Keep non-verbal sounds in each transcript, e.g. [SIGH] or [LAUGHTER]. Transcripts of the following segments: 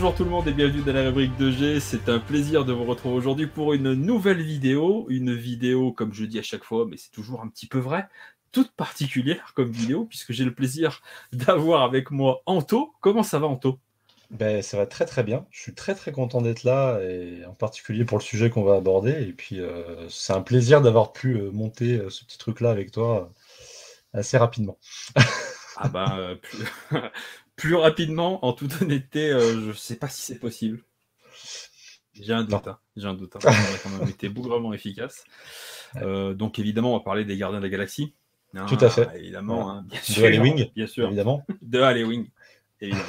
bonjour tout le monde et bienvenue dans la rubrique 2G. C'est un plaisir de vous retrouver aujourd'hui pour une nouvelle vidéo. Une vidéo, comme je dis à chaque fois, mais c'est toujours un petit peu vrai, toute particulière comme vidéo, puisque j'ai le plaisir d'avoir avec moi Anto. Comment ça va, Anto? Ben, ça va très très bien. Je suis très très content d'être là, et en particulier pour le sujet qu'on va aborder. Et puis, euh, c'est un plaisir d'avoir pu euh, monter euh, ce petit truc-là avec toi assez rapidement. ah ben, plus... plus, rapidement, en toute honnêteté, je ne sais pas si c'est possible. J'ai un doute. Hein. J'ai un doute. Hein. On a quand même été bougrement efficace. donc, évidemment, on va parler des Gardiens de la Galaxie. Tout à fait. Évidemment, hein, bien sûr. De Wing, bien sûr. Évidemment. De Wing, évidemment.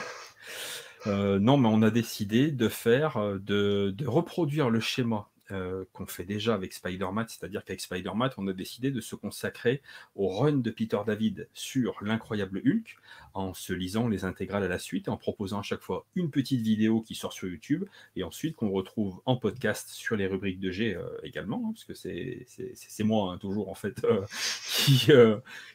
Euh, non, mais on a décidé de faire, euh, de, reproduire le schéma euh, qu'on fait déjà avec Spider-Man, c'est-à-dire qu'avec Spider-Man, on a décidé de se consacrer au run de Peter David sur l'incroyable Hulk, en se lisant les intégrales à la suite en proposant à chaque fois une petite vidéo qui sort sur YouTube, et ensuite qu'on retrouve en podcast sur les rubriques de G également, hein, parce que c'est moi hein, toujours en fait [LAUGHS] qui,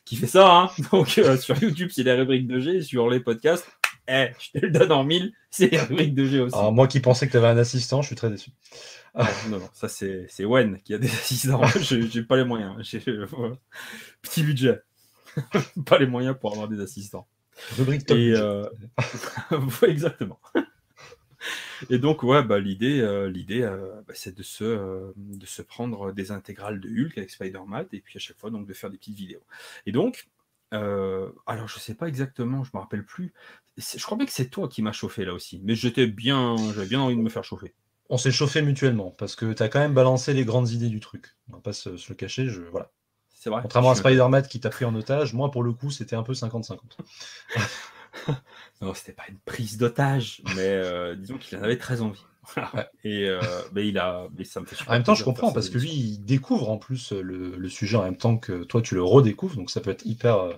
qui fait ça. Hein. [LAUGHS] Donc sur YouTube, c'est les rubriques de G, sur les podcasts, eh, je te le donne en mille, c'est Eric de G aussi. Alors, moi qui pensais que tu avais un assistant, je suis très déçu. Ah, non, non, ça c'est Wen qui a des assistants. J'ai pas les moyens. Euh, petit budget. [LAUGHS] pas les moyens pour avoir des assistants. Rubrique top. Euh... [LAUGHS] exactement. Et donc, ouais, bah, l'idée, euh, l'idée euh, bah, c'est de se, de se prendre des intégrales de Hulk avec Spider-Man et puis à chaque fois donc, de faire des petites vidéos. Et donc, euh, alors je sais pas exactement, je me rappelle plus. Je crois bien que c'est toi qui m'as chauffé là aussi, mais j'étais bien, j'avais bien envie de me faire chauffer. On s'est chauffé mutuellement parce que tu as quand même balancé les grandes idées du truc. On va pas se, le cacher, je voilà. C'est vrai. Contrairement à Spider-Man qui t'a pris en otage, moi pour le coup c'était un peu 50-50. [LAUGHS] non, c'était pas une prise d'otage, mais euh, disons qu'il en avait très envie. Et euh, mais il a, mais ça me fait En même temps, je comprends parce que lui, il découvre en plus le, sujet en même temps que toi, tu le redécouvres, donc ça peut être hyper euh,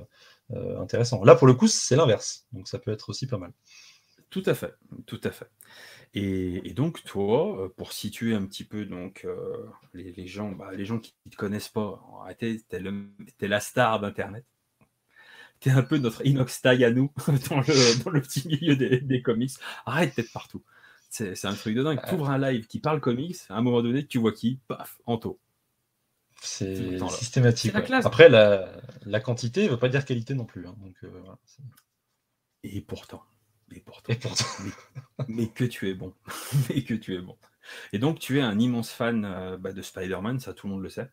euh, intéressant. Là, pour le coup, c'est l'inverse, donc ça peut être aussi pas mal. Tout à fait, tout à fait. Et, donc toi, pour situer un petit peu donc les, gens, bah, les gens qui ne te connaissent pas, arrêtez, t'es, es la star d'Internet. T'es un peu notre inox tag à nous [LAUGHS] dans le, petit milieu des, des comics. Arrête d'être partout. C'est un truc de dingue. Tu ouvres un live qui parle comics, à un moment donné, tu vois qui Paf, Anto. C'est systématique. Après, la, quantité ne veut pas dire qualité non plus. Hein, donc, euh, Et pourtant. Mais pourtant. mais, que tu es bon. [LAUGHS] mais que tu es bon. Et donc, tu es un immense fan euh, bah, de Spider-Man, ça tout le monde le sait.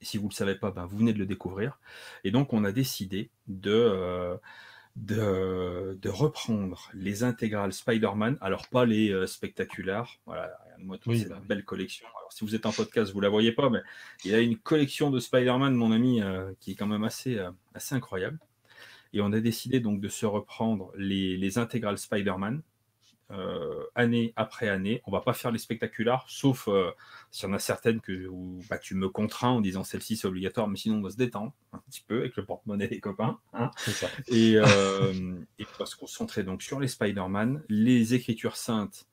Et si vous ne le savez pas, bah, vous venez de le découvrir. Et donc, on a décidé de. De, de, reprendre les intégrales Spider-Man, alors pas les euh, spectaculaires, voilà, moi c'est une belle collection. Alors si vous êtes en podcast, vous la voyez pas, mais il y a une collection de Spider-Man, mon ami, euh, qui est quand même assez, euh, assez incroyable. Et on a décidé donc de se reprendre les, les intégrales Spider-Man, euh, année après année. On va pas faire les spectaculaires, sauf euh, s'il y en a certaines que où, bah, tu me contrains en disant celle-ci c'est obligatoire, mais sinon on va se détendre un petit peu avec le porte-monnaie des copains. Hein. Et, euh, [LAUGHS] et, on va se concentrer donc sur les Spider-Man, les écritures saintes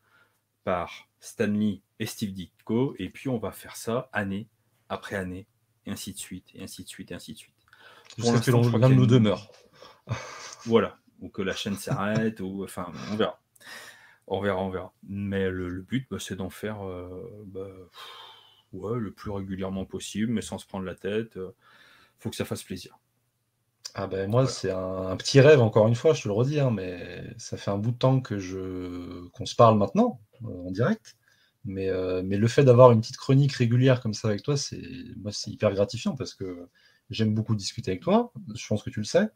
par Stanley et Steve Ditko, et puis on va faire ça année après année, et ainsi de suite, et ainsi de suite, et ainsi de suite. Jusqu'à ce que l'un nous demeure. voilà, ou que la chaîne s'arrête, ou enfin, on verra. On verra, on verra. Mais le, but, bah, c'est d'en faire euh, bah, le plus régulièrement possible, mais sans se prendre la tête. Il euh, faut que ça fasse plaisir. Ah ben moi, c'est un, petit rêve, encore une fois, je te le redis, hein, mais ça fait un bout de temps que je qu'on se parle maintenant, euh, en direct. Mais, mais le fait d'avoir une petite chronique régulière comme ça avec toi, c'est moi c'est hyper gratifiant parce que j'aime beaucoup discuter avec toi. Je pense que tu le sais.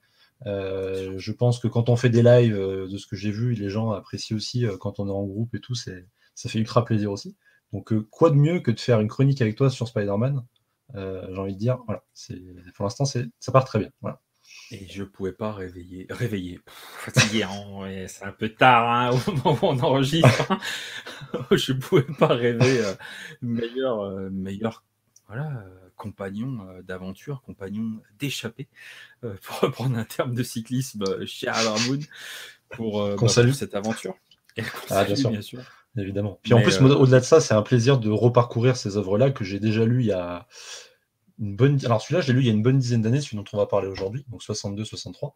Euh, je pense que quand on fait des lives, euh, de ce que j'ai vu, les gens apprécient aussi euh, quand on est en groupe et tout, c'est, ça fait ultra plaisir aussi. Donc, quoi de mieux que de faire une chronique avec toi sur Spider-Man J'ai envie de dire, voilà, c'est, pour l'instant, c'est, ça part très bien. Voilà. Et je pouvais pas réveiller, réveiller, [LAUGHS] fatigué, hein, c'est un peu tard hein, au [LAUGHS] moment où on enregistre. Hein. [LAUGHS] je pouvais pas rêver meilleur, meilleur, voilà compagnon euh, d'aventure, compagnon d'échappée, euh, [LAUGHS] pour reprendre un terme de cyclisme euh, chez Moon, pour, bah, cette aventure. Ah, bien, sûr. Évidemment. Puis en plus, au-delà de ça, c'est un plaisir de reparcourir ces œuvres-là que j'ai déjà lues il y a une bonne. Alors celui-là, je l'ai lu il y a une bonne dizaine d'années, celui dont on va parler aujourd'hui, donc 62-63.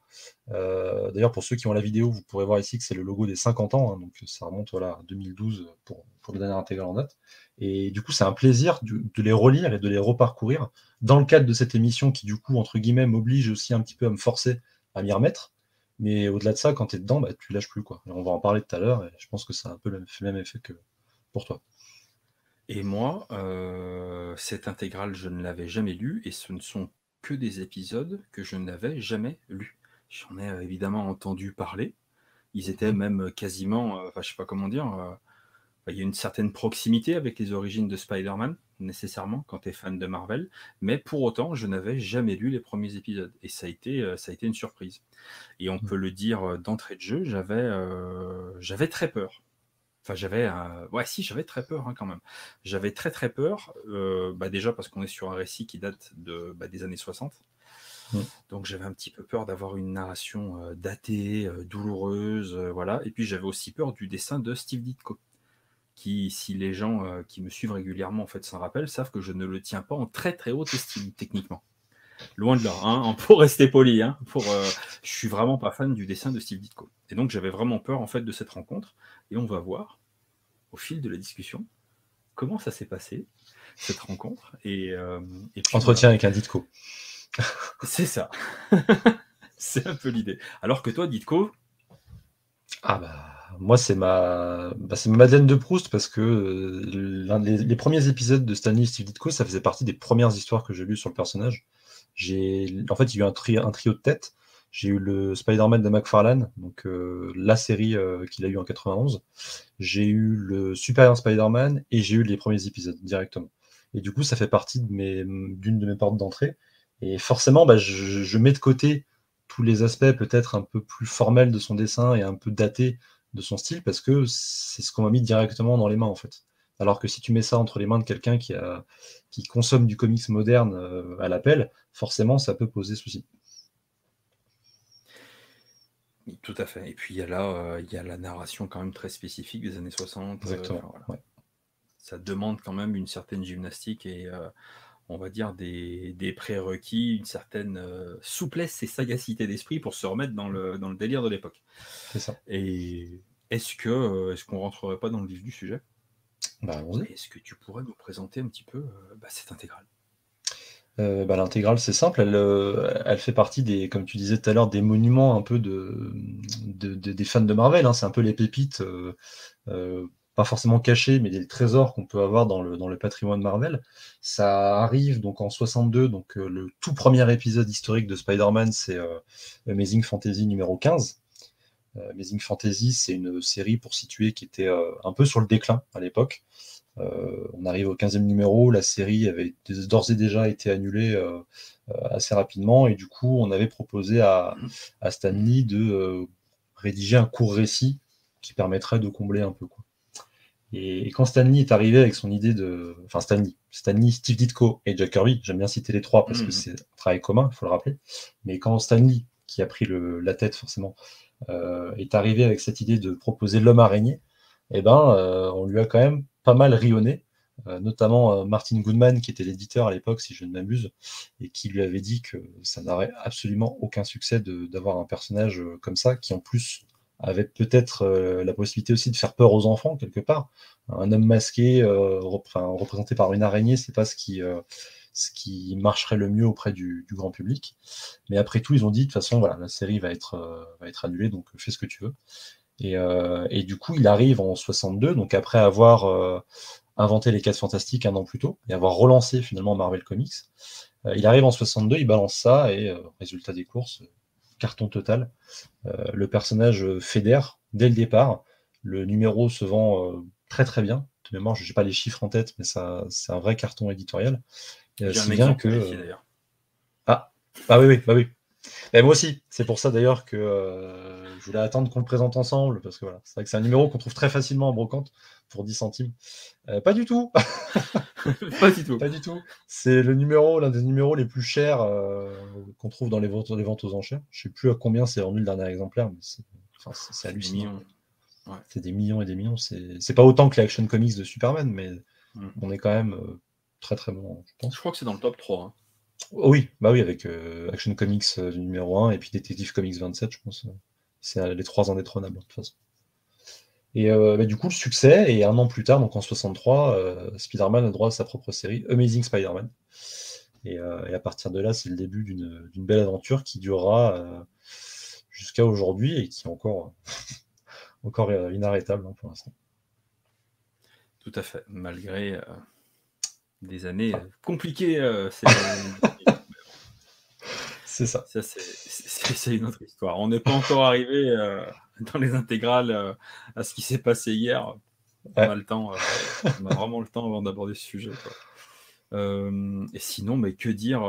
Euh, d'ailleurs, pour ceux qui ont la vidéo, vous pourrez voir ici que c'est le logo des 50 ans, hein, donc ça remonte voilà, à 2012 pour, pour le dernier intégral en date. Et du coup, c'est un plaisir de, les relire et de les reparcourir dans le cadre de cette émission qui, du coup, entre guillemets, m'oblige aussi un petit peu à me forcer à m'y remettre. Mais au-delà de ça, quand tu es dedans, bah, tu lâches plus. Quoi. on va en parler tout à l'heure, et je pense que ça a un peu le même effet que pour toi. Et moi, euh, cette intégrale, je ne l'avais jamais lue, et ce ne sont que des épisodes que je n'avais jamais lus. J'en ai euh, évidemment entendu parler. Ils étaient mmh. même quasiment, euh, enfin, je sais pas comment dire, il y a une certaine proximité avec les origines de Spider-Man, nécessairement, quand tu es fan de Marvel, mais pour autant, je n'avais jamais lu les premiers épisodes, et ça a été, ça a été une surprise. Et on mmh. peut le dire d'entrée de jeu, j'avais j'avais très peur. Enfin, j'avais, ouais, si, j'avais très peur hein, quand même. J'avais très très peur, euh, bah, déjà parce qu'on est sur un récit qui date de, bah, des années 60. Mmh. Donc j'avais un petit peu peur d'avoir une narration euh, datée, euh, douloureuse, voilà. Et puis j'avais aussi peur du dessin de Steve Ditko, qui, si les gens qui me suivent régulièrement en fait s'en rappellent, savent que je ne le tiens pas en très très haute estime techniquement. Loin de là, hein, [LAUGHS] pour rester poli. Hein, pour, je suis vraiment pas fan du dessin de Steve Ditko. Et donc j'avais vraiment peur en fait de cette rencontre. Et on va voir au fil de la discussion comment ça s'est passé cette rencontre. Et, euh, entretien avec un Ditko. [LAUGHS] C'est ça. [LAUGHS] c'est un peu l'idée. Alors que toi, Ditko. Ah bah moi c'est ma bah, ma Madeleine de Proust parce que euh, les, premiers épisodes de Stanley Steve Ditko ça faisait partie des premières histoires que j'ai lues sur le personnage. En fait il y a eu un, un trio de tête j'ai eu le Spider-Man de McFarlane, donc euh, la série euh, qu'il a eu en 91. J'ai eu le Superior Spider-Man et j'ai eu les premiers épisodes directement. Et du coup, ça fait partie d'une de, mes portes d'entrée. Et forcément, bah, je, mets de côté tous les aspects peut-être un peu plus formels de son dessin et un peu datés de son style parce que c'est ce qu'on m'a mis directement dans les mains en fait. Alors que si tu mets ça entre les mains de quelqu'un qui, qui consomme du comics moderne euh, à l'appel, forcément ça peut poser souci. Tout à fait. Et puis il y a là, euh, il y a la narration quand même très spécifique des années 60. Euh. Ça demande quand même une certaine gymnastique et euh, on va dire des, prérequis, une certaine souplesse et sagacité d'esprit pour se remettre dans le, dans le délire de l'époque. C'est ça. Et est-ce que est-ce qu'on rentrerait pas dans le vif du sujet? Bah, Est-ce que tu pourrais nous présenter un petit peu bah, cette intégrale? Euh, bah, l'intégrale, c'est simple, elle, euh, elle, fait partie des, comme tu disais tout à l'heure, des monuments un peu de, des fans de Marvel. Hein. C'est un peu les pépites, euh, pas forcément cachées, mais des trésors qu'on peut avoir dans le, dans le patrimoine Marvel. Ça arrive donc en 62, donc le tout premier épisode historique de Spider-Man, c'est Amazing Fantasy numéro 15. Amazing Fantasy, c'est une série pour situer qui était un peu sur le déclin à l'époque. Euh, on arrive au 15e numéro, la série avait d'ores et déjà été annulée euh, euh, assez rapidement, et du coup, on avait proposé à, à Stanley de rédiger un court récit qui permettrait de combler un peu. Quoi. Et, quand Stanley est arrivé avec son idée de. Enfin, Stanley, Stanley, Steve Ditko et Jack Kirby, j'aime bien citer les trois parce que mhm. c'est un travail commun, il faut le rappeler. Mais quand Stanley, qui a pris le, la tête forcément, est arrivé avec cette idée de proposer l'homme araignée, eh ben, on lui a quand même pas mal rionné, euh, notamment euh, Martin Goodman, qui était l'éditeur à l'époque, si je ne m'abuse, et qui lui avait dit que ça n'aurait absolument aucun succès d'avoir un personnage euh, comme ça, qui en plus avait peut-être la possibilité aussi de faire peur aux enfants, quelque part. Un homme masqué, représenté par une araignée, c'est pas ce qui ce qui marcherait le mieux auprès du, grand public. Mais après tout, ils ont dit de toute façon, voilà, la série va être, va être annulée, donc fais ce que tu veux. Euh, et, du coup, il arrive en 62, donc après avoir euh, inventé les 4 fantastiques un an plus tôt et avoir relancé finalement Marvel Comics. Euh, il arrive en 62, il balance ça et résultat des courses, carton total. le personnage fédère dès le départ. Le numéro se vend très très bien. De mémoire, je n'ai pas les chiffres en tête, mais c'est un vrai carton éditorial. C'est bien que. ah, ah oui, oui, bah oui. Et moi aussi, c'est pour ça d'ailleurs que je voulais attendre qu'on le présente ensemble, parce que voilà, c'est vrai que c'est un numéro qu'on trouve très facilement en brocante pour 10 centimes. Euh, pas du tout [LAUGHS] Pas du tout. Pas du tout. C'est le numéro, l'un des numéros les plus chers euh, qu'on trouve dans les ventes, les ventes aux enchères. Je sais plus à combien c'est vendu le dernier exemplaire, mais c'est hallucinant. C'est des millions et des millions. C'est pas autant que les Action Comics de Superman, mais mm. on est quand même euh, très très bon, je pense. Je crois que c'est dans le top 3. Oui, bah oui, avec Action Comics numéro 1 et puis Detective Comics 27, je pense. C'est les trois indétrônables, de toute façon. Et bah, du coup, le succès, et un an plus tard, donc en 63, Spider-Man a droit à sa propre série, Amazing Spider-Man. Et, à partir de là, c'est le début d'une belle aventure qui durera jusqu'à aujourd'hui et qui est encore, [LAUGHS] encore inarrêtable hein, pour l'instant. Tout à fait, malgré des années ah. [LAUGHS] compliquées. c'est ça. ça c'est une autre histoire. On n'est pas encore arrivé dans les intégrales à ce qui s'est passé hier. On a le temps, on a vraiment le temps avant d'aborder ce sujet. et sinon, mais que dire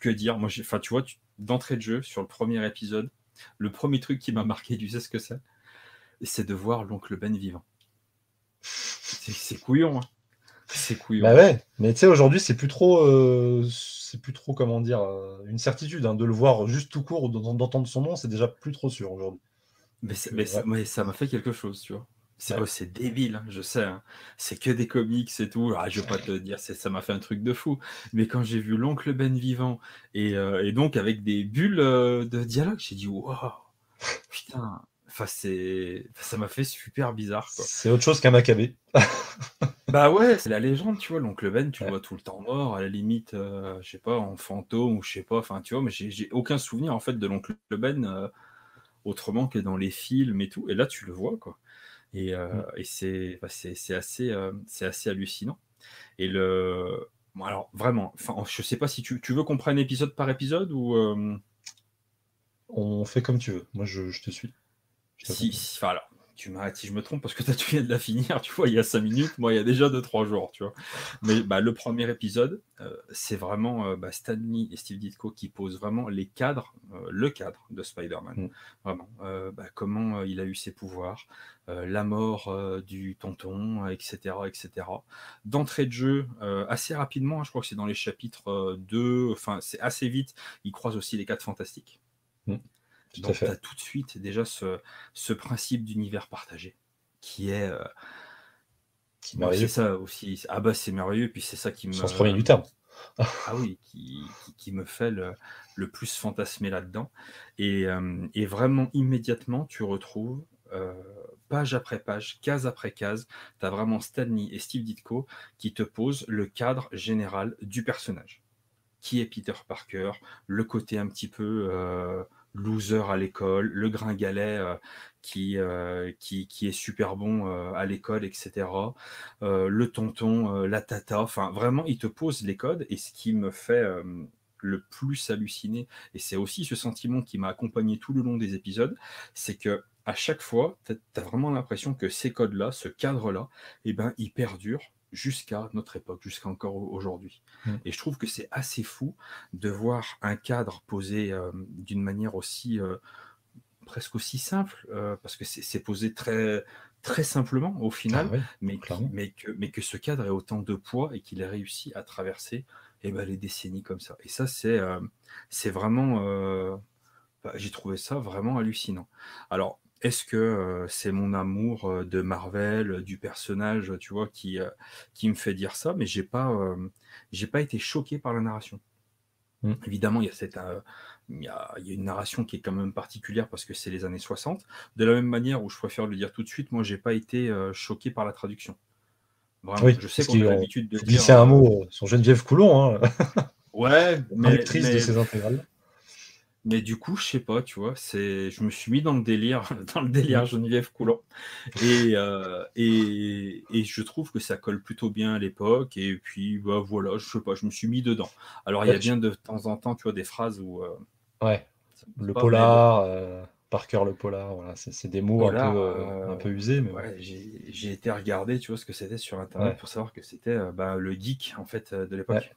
Que dire? Moi, enfin, tu vois, d'entrée de jeu sur le premier épisode, le premier truc qui m'a marqué, tu sais ce que c'est? C'est de voir l'oncle Ben vivant. C'est couillon. Hein. C'est couillon. Bah ouais, mais tu sais, aujourd'hui, c'est plus trop, euh, c'est plus trop, comment dire, euh, une certitude. Hein, de le voir juste tout court, d'entendre son nom, c'est déjà plus trop sûr aujourd'hui. Mais, ça m'a fait quelque chose, tu vois. C'est débile, hein, je sais. C'est que des comics et tout. Ah, je vais pas te dire, ça m'a fait un truc de fou. Mais quand j'ai vu l'oncle Ben vivant et, euh, donc avec des bulles de dialogue, j'ai dit waouh, putain, Enfin, c'est, ça m'a fait super bizarre. C'est autre chose qu'un Maccabée. [LAUGHS] bah ouais, c'est la légende, tu vois. L'oncle Ben, tu le vois tout le temps mort, à la limite, euh, je sais pas, en fantôme ou je sais pas. Enfin, tu vois, mais j'ai aucun souvenir en fait de l'oncle Ben euh, autrement que dans les films et tout. Et là, tu le vois, quoi. Et, euh, mm. et bah, c'est, c'est assez, c'est assez hallucinant. Et le, bon, alors vraiment, enfin, je sais pas si tu, tu veux qu'on prenne épisode par épisode ou. On fait comme tu veux. Moi, je, je te suis. Si, enfin, alors, tu m'arrêtes si je me trompe parce que [LAUGHS] tu viens de la finir, tu vois, il y a 5 minutes, moi il y a déjà 2-3 jours, tu vois. Mais bah, le premier épisode, euh, c'est vraiment euh, bah, Stanley et Steve Ditko qui posent vraiment les cadres, euh, le cadre de Spider-Man. Mm. Vraiment, bah, comment il a eu ses pouvoirs, la mort du tonton, etc. etc. D'entrée de jeu, assez rapidement, hein, je crois que c'est dans les chapitres 2, enfin c'est assez vite, il croise aussi les 4 fantastiques. Mm. Donc, tu as tout de suite déjà ce, ce principe d'univers partagé qui est. Euh, c'est ça aussi. Ah bah c'est merveilleux, puis c'est ça qui me. Sans premier du terme. ah oui, qui, qui, me fait le, le plus fantasmer là-dedans. Et, euh, et, vraiment, immédiatement, tu retrouves, euh, page après page, case après case, tu as vraiment Stanley et Steve Ditko qui te posent le cadre général du personnage. Qui est Peter Parker, le côté un petit peu loser à l'école, le gringalet euh, qui, euh, qui, qui, est super bon euh, à l'école, etc. le tonton, la tata, enfin vraiment, il te pose les codes et ce qui me fait le plus halluciner, et c'est aussi ce sentiment qui m'a accompagné tout le long des épisodes, c'est que à chaque fois, tu as vraiment l'impression que ces codes-là, ce cadre-là, eh ben, il perdure jusqu'à notre époque, jusqu'à encore aujourd'hui. Mm. Et je trouve que c'est assez fou de voir un cadre posé euh, d'une manière aussi euh, presque aussi simple, euh, parce que c'est posé très très simplement au final, ah mais, mais, que, mais que ce cadre ait autant de poids et qu'il ait réussi à traverser eh ben, les décennies comme ça. Et ça, c'est c'est vraiment... Bah, j'ai trouvé ça vraiment hallucinant. Alors, est-ce que c'est mon amour de Marvel, du personnage, tu vois, qui, qui me fait dire ça Mais j'ai pas, j'ai pas été choqué par la narration. Mmh. Évidemment, il y a cette, il y a, il y a une narration qui est quand même particulière parce que c'est les années 60. De la même manière où je préfère le dire tout de suite, moi, j'ai pas été choqué par la traduction. Vraiment, je sais qu'on a l'habitude de dire. C'est un mot sur Geneviève Coulon. Hein. Ouais, [LAUGHS] mais, de ces intégrales. Mais du coup, je sais pas, tu vois, c'est, je me suis mis dans le délire, [LAUGHS] dans le délire Geneviève Coulon, et, euh, et, et, je trouve que ça colle plutôt bien à l'époque. Et puis, bah, voilà, je sais pas, je me suis mis dedans. Alors, il y a bien de temps en temps, tu vois, des phrases où. Euh, ouais. Le polar, euh, par cœur le polar, voilà, c'est des mots un, peu, un, peu, usés. Mais ouais, j'ai été regarder, tu vois, ce que c'était sur Internet pour savoir que c'était bah, le geek en fait de l'époque.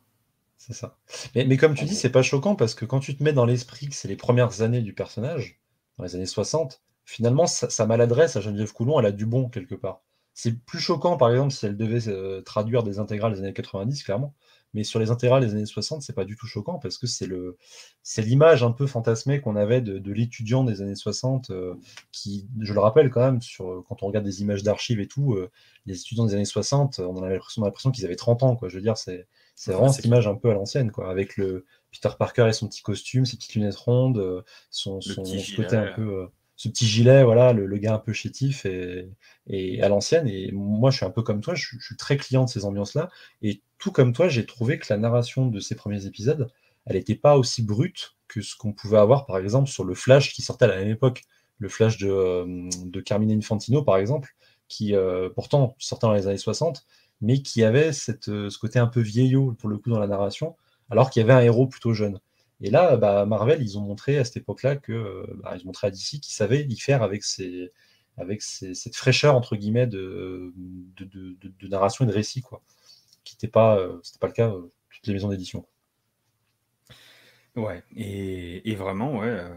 C'est ça. Mais, comme tu dis, c'est pas choquant parce que quand tu te mets dans l'esprit que c'est les premières années du personnage, dans les années 60, finalement, sa, maladresse à Geneviève Coulon, elle a du bon quelque part. C'est plus choquant, par exemple, si elle devait euh, traduire des intégrales des années 90, clairement. mais sur les intégrales des années 60, c'est pas du tout choquant parce que c'est le c'est l'image un peu fantasmée qu'on avait de, l'étudiant des années 60 euh, qui, je le rappelle quand même, sur, quand on regarde des images d'archives et tout, euh, les étudiants des années 60, on a l'impression qu'ils avaient 30 ans, quoi. Je veux dire, c'est c'est vraiment cette image un peu à l'ancienne, quoi, avec le Peter Parker et son petit costume, ses petites lunettes rondes, euh, son, son, côté un peu ce petit gilet, voilà, le, gars un peu chétif et, et à l'ancienne. Et moi, je suis un peu comme toi, je, suis très client de ces ambiances-là. Et tout comme toi, j'ai trouvé que la narration de ces premiers épisodes, elle n'était pas aussi brute que ce qu'on pouvait avoir, par exemple, sur le Flash qui sortait à la même époque. Le Flash de, euh, de Carmine Infantino, par exemple, qui euh, pourtant sortait dans les années 60, mais qui avait euh, ce côté un peu vieillot, pour le coup, dans la narration, alors qu'il y avait un héros plutôt jeune. Et là, bah, Marvel, ils ont montré à cette époque-là que euh, bah, ils ont montré à DC qu'ils savaient y faire avec, cette fraîcheur entre guillemets de, narration et de récit, quoi. Qui n'était pas, euh, c'était pas le cas euh, toutes les maisons d'édition. Ouais, et, vraiment, ouais,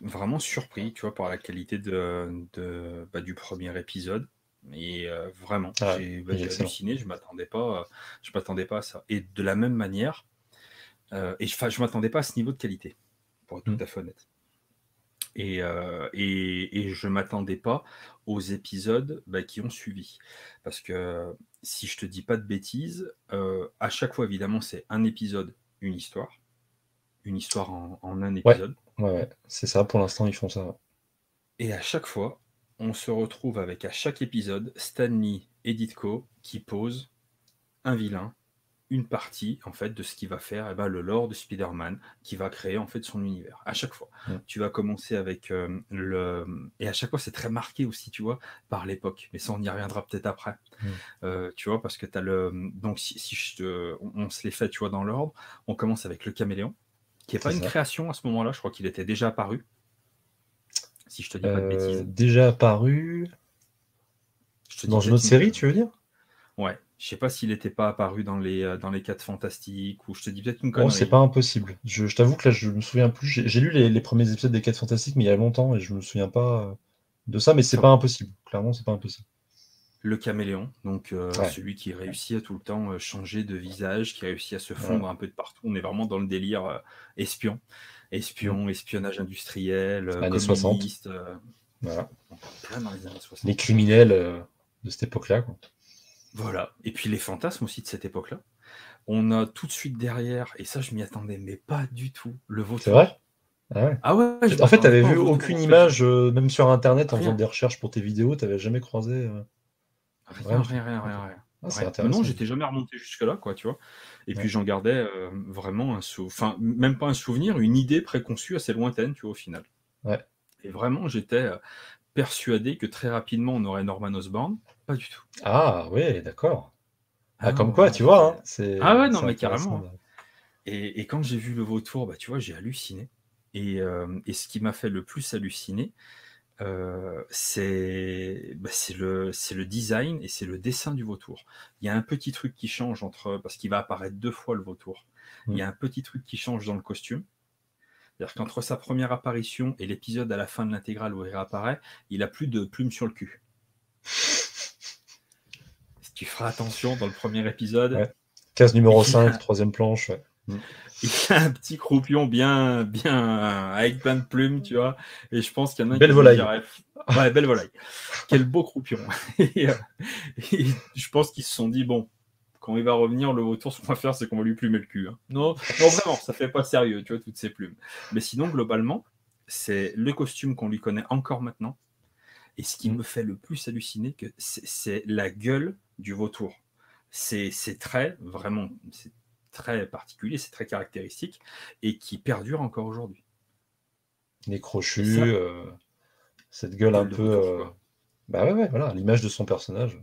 vraiment surpris, tu vois, par la qualité bah, du premier épisode. Et vraiment, ah j'ai halluciné, je m'attendais pas, je m'attendais pas à ça. Et de la même manière, euh, et je ne m'attendais pas à ce niveau de qualité, pour être tout mm. à fait honnête. Et, euh, et, je ne m'attendais pas aux épisodes bah, qui ont suivi. Parce que si je te dis pas de bêtises, euh, à chaque fois, évidemment, c'est un épisode, une histoire. Une histoire en, un épisode. Ouais, c'est ça, pour l'instant, ils font ça. Et à chaque fois, on se retrouve avec à chaque épisode Stanley et Ditko qui posent un vilain une partie en fait de ce qui va faire eh ben, le lore de Spider-Man qui va créer en fait son univers à chaque fois. Tu vas commencer avec euh, le et à chaque fois c'est très marqué aussi tu vois par l'époque mais ça on y reviendra peut-être après. Euh, tu vois parce que tu as le donc si, je te... on, se les fait tu vois dans l'ordre, on commence avec le caméléon qui est pas une création à ce moment-là, je crois qu'il était déjà apparu. Si je te dis pas de bêtises. Euh, déjà apparu dans une autre série, tu veux dire? Ouais, je sais pas s'il n'était pas apparu dans les, euh, dans les 4 fantastiques, ou je te dis peut-être une connerie. c'est pas impossible. Je, t'avoue que là, je me souviens plus. J'ai lu les, premiers épisodes des 4 fantastiques, mais il y a longtemps, et je me souviens pas euh, de ça, mais c'est pas impossible. Clairement, c'est pas impossible. Le caméléon, donc euh, celui qui réussit à tout le temps changer de visage, qui réussit à se fondre un peu de partout. On est vraiment dans le délire espion. Espion, mm. espionnage industriel, années 60. Voilà. Les criminels de cette époque-là. Voilà. Et puis les fantasmes aussi de cette époque-là. On a tout de suite derrière, et ça je m'y attendais, mais pas du tout, le vautour. C'est vrai? Ah ouais. Ah ouais en fait, tu n'avais vu aucune image, euh, même sur Internet, en faisant des recherches pour tes vidéos, tu n'avais jamais croisé. Euh, rien, rien, rien, rien, ah, non, j'étais jamais remonté jusque-là, quoi, tu vois. Et puis j'en gardais euh, vraiment un souvenir, enfin, même pas un souvenir, une idée préconçue assez lointaine, tu vois, au final. Ouais. Et vraiment, j'étais persuadé que très rapidement on aurait Norman Osborn. Pas du tout. Ah ouais, d'accord. Ah, comme quoi, tu vois. Hein, ah ouais, non, mais carrément. Et, quand j'ai vu le vautour, bah, tu vois, j'ai halluciné. Et, euh, et, ce qui m'a fait le plus halluciner, euh, c'est bah, le, le design et c'est le dessin du vautour. Il y a un petit truc qui change entre. Parce qu'il va apparaître deux fois le vautour. Il y a mm. un petit truc qui change dans le costume. C'est-à-dire qu'entre sa première apparition et l'épisode à la fin de l'intégrale où il réapparaît, il a plus de plumes sur le cul. si tu feras attention dans le premier épisode. Case numéro 5, troisième planche. Mm. [LAUGHS] Il a un petit croupion bien, bien avec plein de plumes, tu vois. Et je pense qu'il y en a Belle volaille. Ouais, belle volaille. Quel beau croupion. [LAUGHS] Euh, et je pense qu'ils se sont dit, bon, quand il va revenir, le retour, ce qu'on va faire, c'est qu'on va lui plumer le cul. Hein. Non, non, vraiment, ça fait pas sérieux, tu vois, toutes ces plumes. Mais sinon, globalement, c'est le costume qu'on lui connaît encore maintenant. Et ce qui mm. me fait le plus halluciner, c'est la gueule du vautour. C'est très, vraiment, c'est très particulier, c'est très caractéristique, et qui perdure encore aujourd'hui. Les crochus, euh, cette gueule un peu... Euh, bah ouais, ouais, voilà, l'image de son personnage.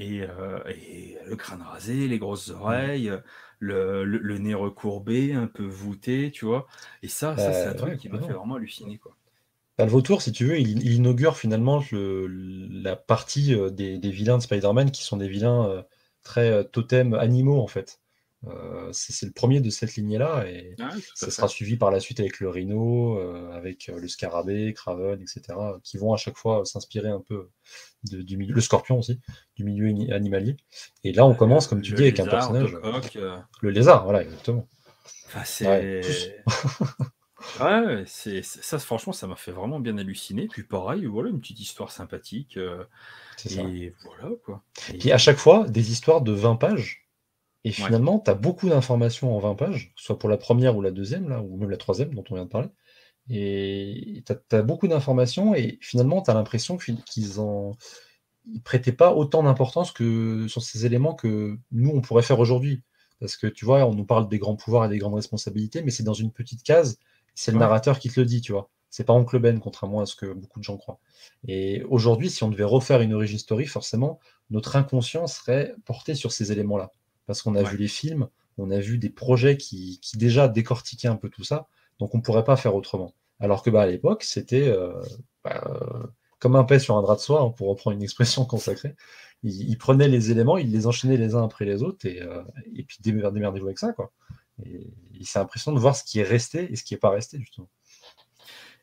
Euh, et, le crâne rasé, les grosses mmh. oreilles, le, nez recourbé, un peu voûté, tu vois. Et ça, ça c'est un bah, truc qui m'a fait vraiment halluciner, quoi. Bah, le vautour, si tu veux, il, inaugure finalement la partie euh, des, vilains de Spider-Man qui sont des vilains euh, très totem animaux, en fait. Euh, c'est le premier de cette lignée-là et ça sera suivi par la suite avec le Rhino, euh, avec le Scarabée, Craven, etc., qui vont à chaque fois s'inspirer un peu du milieu, le Scorpion aussi, du milieu animalier. Et là, on commence, comme tu dis, avec un personnage. Le lézard, voilà, exactement. c'est. Ouais, [LAUGHS] c'est ça, franchement, ça m'a fait vraiment bien halluciner. Puis pareil, voilà, une petite histoire sympathique. Euh, et voilà, quoi. Et... Puis à chaque fois, des histoires de 20 pages. Et finalement, tu as beaucoup d'informations en 20 pages, soit pour la première ou la deuxième, là, ou même la troisième dont on vient de parler. Et tu as, beaucoup d'informations, et finalement, tu as l'impression qu'ils en ils prêtaient pas autant d'importance que sur ces éléments que nous, on pourrait faire aujourd'hui. Parce que tu vois, on nous parle des grands pouvoirs et des grandes responsabilités, mais c'est dans une petite case c'est le narrateur qui te le dit, tu vois. C'est pas Oncle Ben, contrairement à ce que beaucoup de gens croient. Et aujourd'hui, si on devait refaire une origin story, forcément, notre inconscient serait porté sur ces éléments-là. Parce qu'on a vu les films, on a vu des projets qui, déjà décortiquaient un peu tout ça, donc on ne pourrait pas faire autrement. Alors que bah, à l'époque, c'était euh, bah, euh, comme un paix sur un drap de soie, hein, pour reprendre une expression [LAUGHS] consacrée. Il, prenait les éléments, il les enchaînait les uns après les autres, et, euh, et puis démerdez-vous avec ça. quoi. Et, c'est impressionnant de voir ce qui est resté et ce qui n'est pas resté, justement.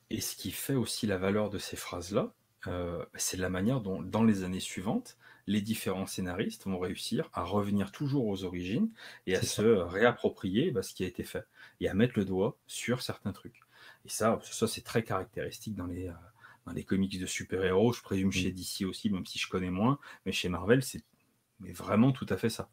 Et ce qui fait aussi la valeur de ces phrases-là, euh, c'est la manière dont, dans les années suivantes, les différents scénaristes vont réussir à revenir toujours aux origines et à se réapproprier bah, ce qui a été fait et à mettre le doigt sur certains trucs. Et ça, ça c'est très caractéristique dans les, euh, dans les comics de super-héros, je présume chez DC aussi, même si je connais moins, mais chez Marvel, c'est mais vraiment tout à fait ça.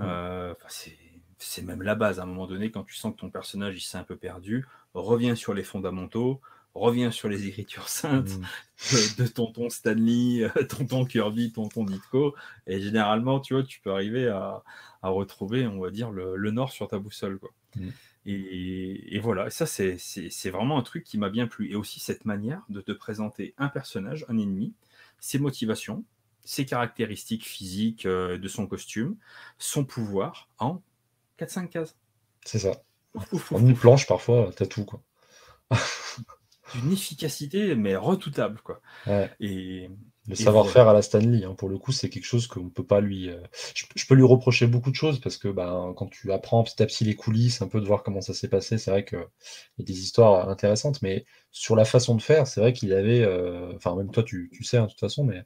Euh, c'est c'est même la base. À un moment donné, quand tu sens que ton personnage il s'est un peu perdu, reviens sur les fondamentaux, reviens sur les écritures saintes mm. de, tonton Stanley, tonton Kirby, tonton Ditko, et généralement, tu vois, tu peux arriver à, retrouver, on va dire, le, nord sur ta boussole, quoi. Mm. Et, voilà, ça c'est vraiment un truc qui m'a bien plu. Et aussi cette manière de te présenter un personnage, un ennemi, ses motivations, ses caractéristiques physiques euh, de son costume, son pouvoir en 4-5 cases. C'est ça. en une planche, parfois, t'as tout, quoi. [LAUGHS] D'une efficacité, mais redoutable, quoi. Et, le savoir-faire à la Stanley, hein, pour le coup, c'est quelque chose qu'on ne peut pas lui. Euh, je, peux lui reprocher beaucoup de choses parce que ben, quand tu apprends petit à petit les coulisses, un peu de voir comment ça s'est passé, c'est vrai qu'il y a des histoires intéressantes, mais sur la façon de faire, c'est vrai qu'il avait. Euh, enfin, même toi, tu, tu sais, hein, de toute façon, mais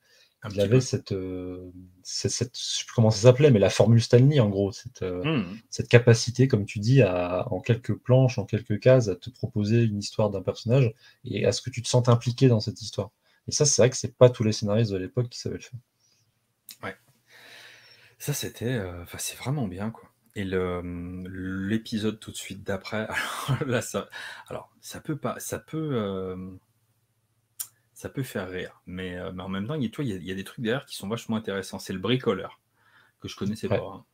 il avait cette, euh, cette, je sais plus comment ça s'appelait, mais la formule Stanley en gros, cette, euh, mmh. cette capacité, comme tu dis, à, en quelques planches, en quelques cases, à te proposer une histoire d'un personnage et à ce que tu te sentes impliqué dans cette histoire. Et ça, c'est vrai que c'est pas tous les scénaristes de l'époque qui savaient le faire. Ouais. Ça, c'était, euh, enfin, c'est vraiment bien, quoi. Et l'épisode tout de suite d'après, [LAUGHS] alors là, ça, alors ça peut pas, ça peut ça peut faire rire. Mais, euh, mais en même temps, il y, a, il, y a, des trucs derrière qui sont vachement intéressants. C'est le bricoleur, que je connaissais pas. Hein.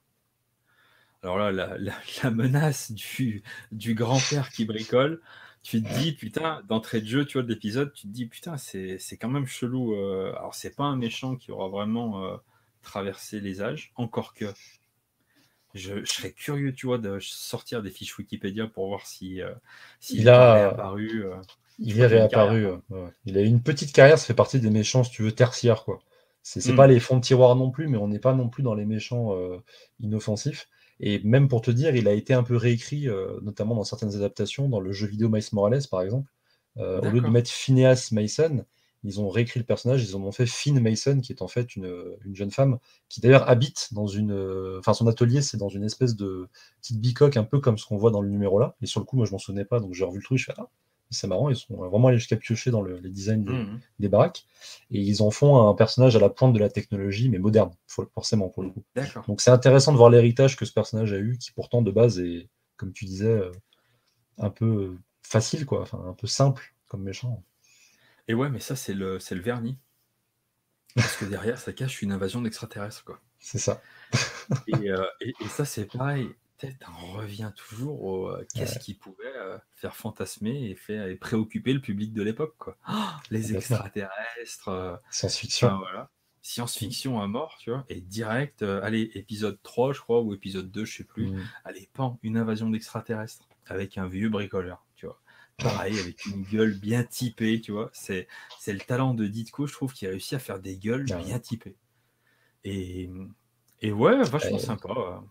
Alors là, la, menace du, du grand-père qui bricole, tu te dis, putain, d'entrée de jeu, tu vois, de l'épisode, tu te dis, putain, c'est quand même chelou. Euh. alors, c'est pas un méchant qui aura vraiment euh, traversé les âges, encore que je, serais curieux, tu vois, de sortir des fiches Wikipédia pour voir si, si il, a apparu. Il est réapparu. Il a eu une petite carrière, ça fait partie des méchants, si tu veux, tertiaires. quoi. C'est hmm. pas les fonds de tiroir non plus, mais on n'est pas non plus dans les méchants euh, inoffensifs. Et même pour te dire, il a été un peu réécrit, euh, notamment dans certaines adaptations, dans le jeu vidéo Miles Morales, par exemple. Euh, au lieu de mettre Phineas Mason, ils ont réécrit le personnage, ils en ont fait Finn Mason, qui est en fait une, jeune femme qui d'ailleurs habite dans une. Enfin, son atelier, c'est dans une espèce de petite bicoque, un peu comme ce qu'on voit dans le numéro là. Et sur le coup, moi, je m'en souvenais pas, donc j'ai revu le truc, je fais Ah, c'est marrant, ils sont vraiment allés jusqu'à piocher dans les designs mmh. des, baraques. Et ils en font un personnage à la pointe de la technologie, mais moderne, forcément, pour le coup. Donc c'est intéressant de voir l'héritage que ce personnage a eu, qui pourtant de base est, comme tu disais, euh, un peu facile, quoi, enfin un peu simple comme méchant. Et ouais, mais ça, c'est le, le vernis. Parce que derrière, ça cache une invasion d'extraterrestres, quoi. C'est ça. Euh, et, et, ça, c'est pareil on revient toujours au euh, qu'est-ce qui pouvait euh, faire fantasmer et, faire, et préoccuper le public de l'époque. quoi. [GASPS] les extraterrestres. Euh, Science-fiction. voilà. Science-fiction à mort, tu vois. Et direct, allez, épisode 3, je crois, ou épisode 2, je sais plus. Mmh. Allez, pan, une invasion d'extraterrestres avec un vieux bricoleur, tu vois. Pareil, avec une gueule bien typée, tu vois. C'est, c'est le talent de Ditko, je trouve, qui a réussi à faire des gueules bien typées. Et, et ouais, vachement sympa.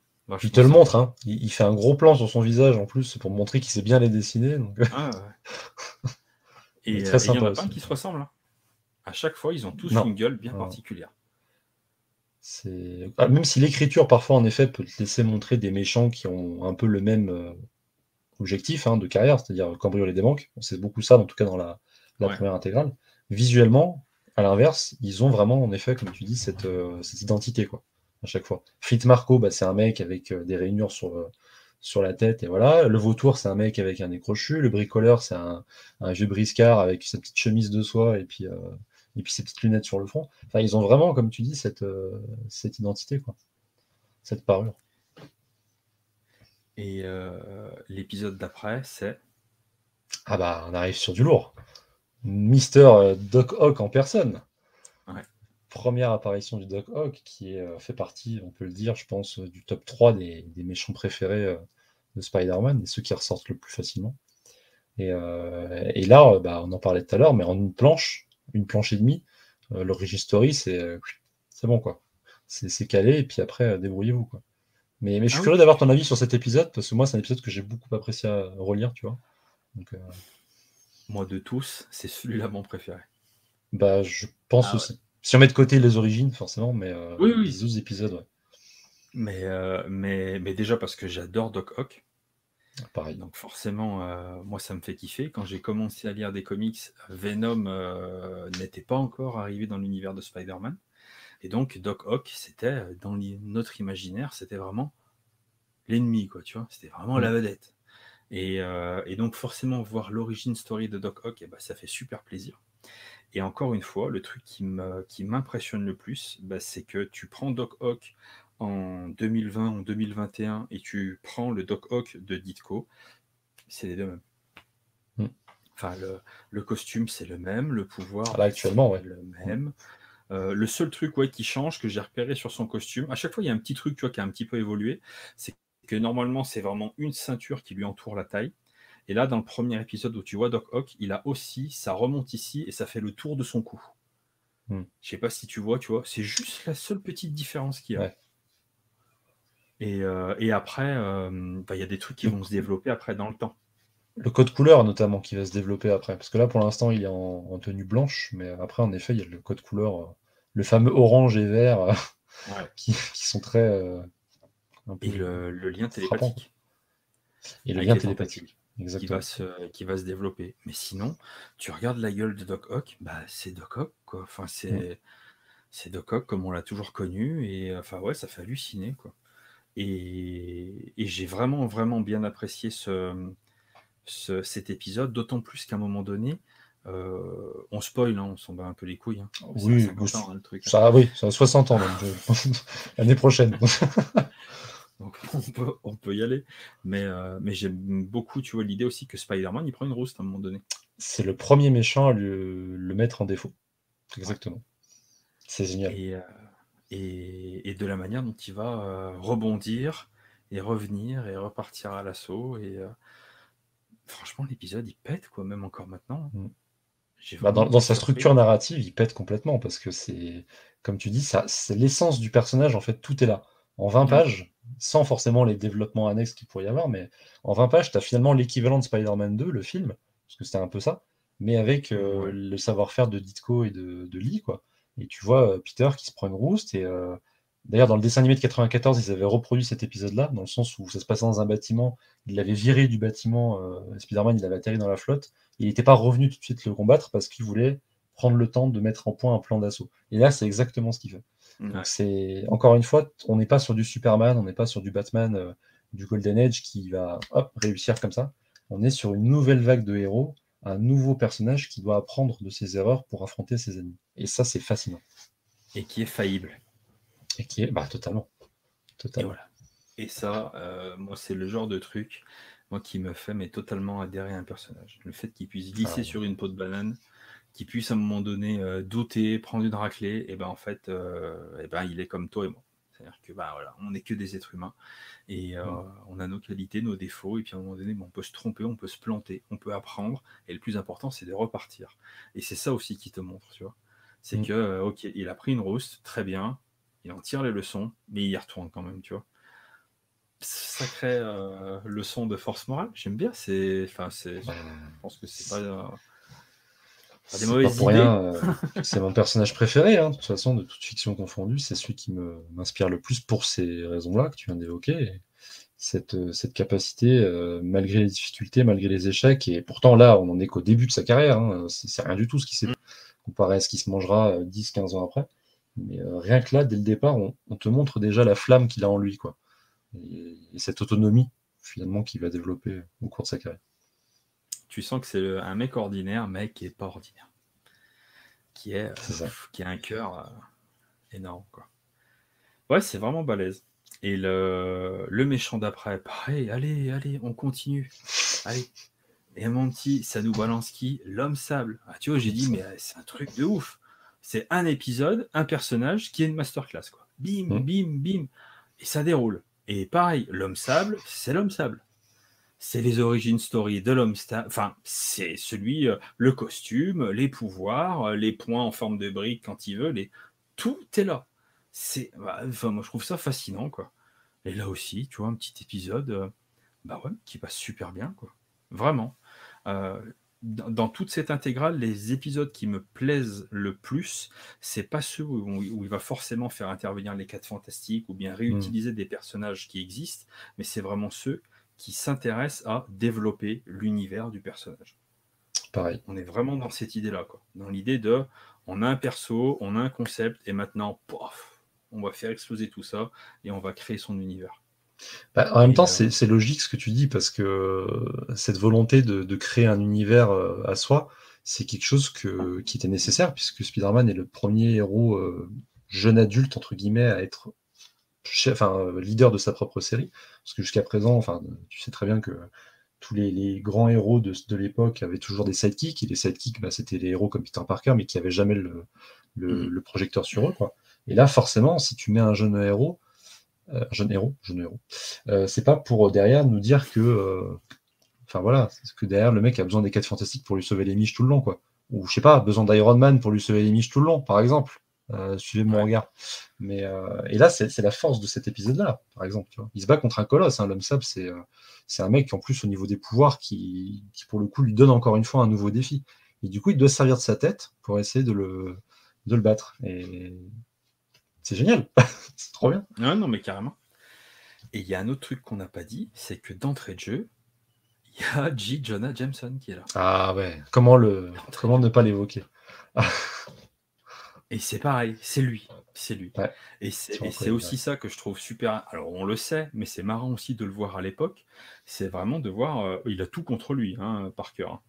Il te le montre, hein. il, fait un gros plan sur son visage en plus pour montrer qu'il sait bien les dessiner. Ah, ouais. [LAUGHS] et, il y en a pas qui se ressemblent. Hein. À chaque fois, ils ont tous une gueule bien particulière. Ah, même si l'écriture, parfois, en effet, peut te laisser montrer des méchants qui ont un peu le même euh, objectif hein, de carrière, c'est-à-dire cambrioler des banques. Sait beaucoup ça, en tout cas dans la, première intégrale. Visuellement, à l'inverse, ils ont vraiment, en effet, comme tu dis, cette, euh, identité, quoi, à chaque fois. Fritz Marco, bah, c'est un mec avec euh, des rainures sur, sur la tête, et voilà. Le vautour, c'est un mec avec un nez crochu. Le bricoleur, c'est un, vieux briscard avec sa petite chemise de soie et puis et puis ces petites lunettes sur le front. Enfin, ils ont vraiment, comme tu dis, cette, euh, cette identité, quoi. cette parure. Et euh, l'épisode d'après, c'est? Ah bah, on arrive sur du lourd. Mister euh, Doc Ock en personne. Première apparition du Doc Ock, qui est, fait partie, on peut le dire, je pense, du top 3 des, méchants préférés de Spider-Man, et ceux qui ressortent le plus facilement. Et, et là, bah, on en parlait tout à l'heure, mais en une planche, une planche et demie, euh, l'origin story, c'est euh, c'est bon, quoi. C'est calé, et puis après, euh, débrouillez-vous, quoi. Mais, mais je suis ah curieux d'avoir ton avis sur cet épisode, parce que moi, c'est un épisode que j'ai beaucoup apprécié à relire, tu vois. Moi, de tous, c'est celui-là mon préféré. Bah, je pense ah aussi. Si on met de côté les origines, forcément, mais oui, oui. les autres épisodes, ouais. Mais, mais, mais déjà parce que j'adore Doc Ock. Pareil. Donc forcément, euh, moi ça me fait kiffer. Quand j'ai commencé à lire des comics, Venom euh, n'était pas encore arrivé dans l'univers de Spider-Man. Et donc Doc Ock, c'était euh, dans notre imaginaire, c'était vraiment l'ennemi, quoi, tu vois. C'était vraiment la vedette. Et, donc forcément, voir l'origine story de Doc Ock, eh ben, ça fait super plaisir. Et encore une fois, le truc qui m'impressionne le plus, bah, c'est que tu prends Doc Ock en 2020, en 2021, et tu prends le Doc Ock de Ditko, c'est les deux mêmes. Hmm. Enfin, le, costume, c'est le même, le pouvoir, Là, actuellement, le même. Euh, le seul truc ouais, qui change, que j'ai repéré sur son costume, à chaque fois, il y a un petit truc tu vois, qui a un petit peu évolué, c'est que normalement, c'est vraiment une ceinture qui lui entoure la taille. Et là, dans le premier épisode où tu vois Doc Ock, il a aussi, ça remonte ici et ça fait le tour de son cou. Hmm. Je sais pas si tu vois, tu vois, c'est juste la seule petite différence qu'il y a. Euh, et, après, euh, bah, il y a des trucs qui vont se développer après dans le temps. Le code couleur notamment qui va se développer après. Parce que là, pour l'instant, il est en, tenue blanche, mais après, en effet, il y a le code couleur, euh, le fameux orange et vert, [LAUGHS] qui, sont très. et le, lien télépathique. Et le lien télépathique. Qui va, se, qui va se développer. Mais sinon, tu regardes la gueule de Doc Ock, bah, c'est Doc Ock, quoi. Enfin, c'est, mm. c'est Doc Ock comme on l'a toujours connu, et enfin, ouais, ça fait halluciner, quoi. Et, j'ai vraiment, vraiment bien apprécié ce, cet épisode, d'autant plus qu'à un moment donné, euh, on spoil, hein, on s'en bat un peu les couilles. Hein. Oui, ça, hein, le truc. Ça, oui, ça a 60 ans [LAUGHS] l'année prochaine. [LAUGHS] Donc [LAUGHS] on peut, y aller. Mais, euh, mais j'aime beaucoup, tu vois, l'idée aussi que Spider-Man, il prend une rousse à un moment donné. C'est le premier méchant à le, le mettre en défaut. Exactement. C'est génial. Et, euh, et, de la manière dont il va euh, rebondir et revenir et repartir à l'assaut. Et franchement, l'épisode il pète quoi, même encore maintenant. Mm. Bah, dans, sa structure narrative, il pète complètement parce que c'est, comme tu dis, ça, c'est l'essence du personnage. En fait, tout est là. En 20 mm. pages, sans forcément les développements annexes qu'il pourrait y avoir, mais en 20 pages, tu as finalement l'équivalent de Spider-Man 2, le film, parce que c'était un peu ça, mais avec euh, le savoir-faire de Ditko et de, de Lee, quoi. Et tu vois euh, Peter qui se prend une rouste. Et euh, d'ailleurs, dans le dessin animé de 94, ils avaient reproduit cet épisode-là, dans le sens où ça se passait dans un bâtiment. Il l'avait viré du bâtiment. Euh, Spider-Man, il avait atterri dans la flotte. il n'était pas revenu tout de suite le combattre parce qu'il voulait prendre le temps de mettre en point un plan d'assaut. Et là, c'est exactement ce qu'il fait. c'est encore une fois, on n'est pas sur du Superman, on n'est pas sur du Batman, du Golden Age qui va réussir comme ça. On est sur une nouvelle vague de héros un nouveau personnage qui doit apprendre de ses erreurs pour affronter ses ennemis. Et ça, c'est fascinant. Et qui est faillible. Et qui est, bah, totalement. totalement. Et, voilà. Et ça, euh, moi, c'est le genre de truc, moi, qui me fait mais totalement adhérer à un personnage. Le fait qu'il puisse glisser ah sur une peau de banane, qu'il puisse à un moment donné euh, douter, prendre une raclée, et ben en fait, euh, et ben il est comme toi et moi. C'est-à-dire que bah, voilà, on n'est que des êtres humains et euh, mm. on a nos qualités, nos défauts, et puis à un moment donné, on peut se tromper, on peut se planter, on peut apprendre, et le plus important, c'est de repartir. Et c'est ça aussi qui te montre, tu vois. C'est mm. que, ok, il a pris une rousse, très bien, il en tire les leçons, mais il y retourne quand même, tu vois. sacrée leçon de force morale. J'aime bien. C'est, enfin, c'est, je pense que c'est pas. C'est pas pour rien. c'est mon personnage préféré, hein, de toute façon, de toute fiction confondue. C'est celui qui m'inspire le plus pour ces raisons-là que tu viens d'évoquer cette, euh, cette capacité, euh, malgré les difficultés, malgré les échecs. Et pourtant, là, on n'en est qu'au début de sa carrière. Hein. C'est rien du tout ce qui s'est mm. comparé à ce qui se mangera 10-15 euh, ans après. Mais rien que là, dès le départ, on, te montre déjà la flamme qu'il a en lui. Quoi. Et, cette autonomie, finalement, qu'il va développer au cours de sa carrière. Tu sens que c'est un mec ordinaire, mec qui n'est pas ordinaire. Qui, est, qui a un cœur énorme. Quoi. Ouais, c'est vraiment balèze. Et le, le méchant d'après, pareil, allez, allez, on continue. Allez. Et Monty, ça nous balance qui? L'homme sable. Ah, tu vois, j'ai dit, mais c'est un truc de ouf. C'est un épisode, un personnage qui est une masterclass. Quoi. Bim, mmh. bim, bim. Et ça déroule. Et pareil, l'homme sable, c'est l'homme sable. C'est les origines story de l'homme. Enfin, c'est celui, euh, le costume, les pouvoirs, euh, les points en forme de briques quand il veut. Les... Tout est là c'est bah, enfin moi je trouve ça fascinant quoi et là aussi tu vois un petit épisode euh, bah ouais qui passe super bien quoi vraiment dans, toute cette intégrale les épisodes qui me plaisent le plus c'est pas ceux où, il va forcément faire intervenir les quatre fantastiques ou bien réutiliser mmh. des personnages qui existent mais c'est vraiment ceux qui s'intéressent à développer l'univers du personnage. Pareil. On est vraiment dans cette idée là quoi. Dans l'idée de on a un perso on a un concept et maintenant pof on va faire exploser tout ça et on va créer son univers. Bah, en même temps, euh, c'est logique ce que tu dis parce que cette volonté de, créer un univers euh, à soi, c'est quelque chose qui était nécessaire puisque Spider-Man est le premier héros euh, jeune adulte entre guillemets à être enfin, leader de sa propre série. Parce que jusqu'à présent, enfin, tu sais très bien que tous les, grands héros de, l'époque avaient toujours des sidekicks, et les sidekicks, bah, c'était les héros comme Peter Parker, mais qui n'avaient jamais le, le, mm. projecteur sur eux. Quoi. Et là, forcément, si tu mets un jeune héros, euh, jeune héros, jeune héros, euh, c'est pas pour derrière nous dire que, euh, enfin voilà, c'est que derrière le mec a besoin des quêtes fantastiques pour lui sauver les miches tout le long, quoi. Ou je sais pas, besoin d'Iron Man pour lui sauver les miches tout le long, par exemple. Suivez mon regard. Mais et là, c'est la force de cet épisode-là, par exemple. Il se bat contre un colosse. Hein, L'homme sable, c'est c'est un mec qui, en plus, au niveau des pouvoirs, qui, qui, pour le coup, lui donne encore une fois un nouveau défi. Et du coup, il doit servir de sa tête pour essayer de le, de le battre. Et c'est génial. [LAUGHS] c'est trop bien. Ouais, non, mais carrément. Et il y a un autre truc qu'on n'a pas dit, c'est que d'entrée de jeu, il y a J. Jonah Jameson qui est là. Ah ouais, comment, le... comment ne pas l'évoquer? [LAUGHS] Et c'est pareil, c'est lui. C'est lui. Et c'est aussi ça que je trouve super. Alors on le sait, mais c'est marrant aussi de le voir à l'époque. C'est vraiment de voir. Euh, il a tout contre lui, hein, Parker. Hein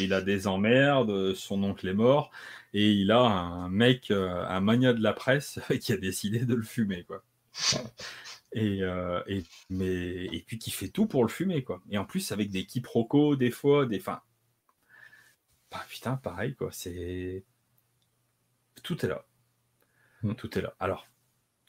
il a des emmerdes, son oncle est mort, et il a un mec, euh, un mania de la presse, [LAUGHS] qui a décidé de le fumer, quoi. Et, euh, et, mais, et puis qui fait tout pour le fumer, quoi. Et en plus, avec des quiproquos, des fois, des. Enfin. Bah, putain, pareil, quoi. C'est. Tout est là. Mm. Tout est là. Alors,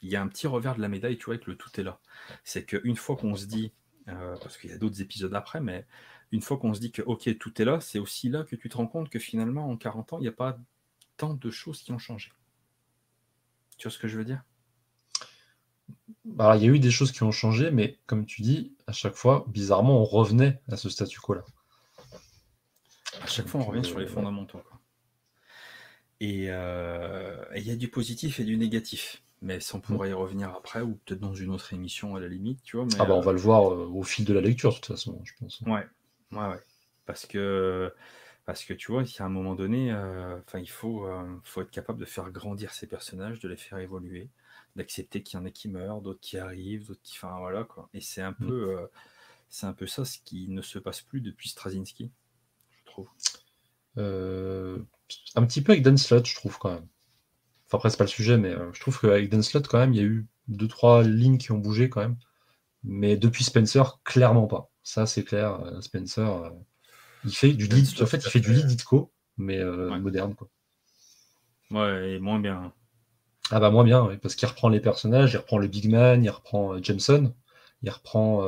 il y a un petit revers de la médaille, tu vois, avec le tout est là. C'est qu'une fois qu'on se dit. Euh, parce qu'il y a d'autres épisodes après, mais une fois qu'on se dit que ok, tout est là, c'est aussi là que tu te rends compte que finalement, en 40 ans, il n'y a pas tant de choses qui ont changé. Tu vois ce que je veux dire? Bah, Il y a eu des choses qui ont changé, mais comme tu dis, à chaque fois, bizarrement, on revenait à ce statu quo-là. À chaque fois, on revient sur les euh, fondamentaux. Euh, et il y a du positif et du négatif. Mais ça, on pourrait y revenir après, ou peut-être dans une autre émission à la limite, tu vois. ah bah on va le voir euh, au fil de la lecture, de toute façon, je pense. Ouais, Ouais, ouais. Parce que, parce que tu vois, il y a un moment donné, euh, enfin, il faut, euh, faut être capable de faire grandir ces personnages, de les faire évoluer, d'accepter qu'il y en a qui meurent, d'autres qui arrivent, d'autres qui. Enfin, voilà, quoi. Et c'est un mmh. peu, euh, c'est un peu ça ce qui ne se passe plus depuis Straczynski, je trouve. Un petit peu avec Dan Slott, je trouve, quand même. Enfin, après, c'est pas le sujet, mais je trouve qu'avec Dan Slott, quand même, il y a eu deux, trois lignes qui ont bougé, quand même. Mais depuis Spencer, clairement pas. Ça, c'est clair. Euh, Spencer, euh, il fait du lead. En fait, il fait du lead Ditko, mais euh, moderne, quoi. Ouais, et moins bien. Ah bah moins bien, parce qu'il reprend les personnages, il reprend le Big Man, il reprend Jameson, il reprend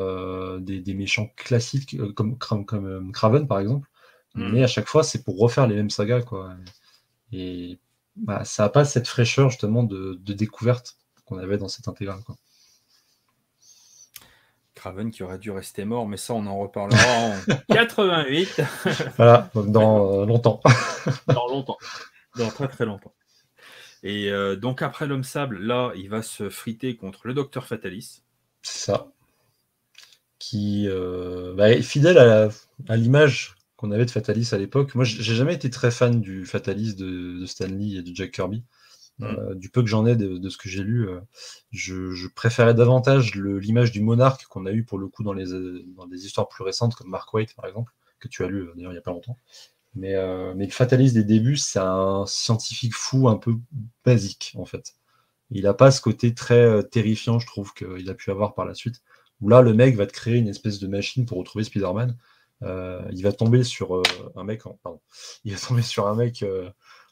des, méchants classiques comme, comme Craven par exemple. Hmm. Mais à chaque fois, c'est pour refaire les mêmes sagas, quoi. Et bah, ça n'a pas cette fraîcheur justement de, de découverte qu'on avait dans cette intégrale. Quoi. Craven qui aurait dû rester mort, mais ça, on en reparlera en [LAUGHS] 88. [LAUGHS] voilà, donc dans euh, longtemps. [LAUGHS] dans longtemps. Dans très très longtemps. Et euh, donc après l'homme sable, là, il va se friter contre le docteur Fatalis. C'est ça. Qui euh, bah, est fidèle à, l'image qu'on avait de Fatalis à l'époque. Moi, j'ai jamais été très fan du Fatalis de, de Stanley et de Jack Kirby. Euh, du peu que j'en ai de, ce que j'ai lu, euh, je, préférais davantage l'image du monarque qu'on a eu pour le coup dans les, dans des histoires plus récentes comme Mark Waite par exemple, que tu as lu d'ailleurs il n'y a pas longtemps. Mais, euh, mais le fataliste des débuts, c'est un scientifique fou un peu basique en fait. Il n'a pas ce côté très terrifiant, je trouve, qu'il a pu avoir par la suite. Où là, le mec va te créer une espèce de machine pour retrouver Spider-Man. Il va tomber sur un mec, pardon, il va tomber sur un mec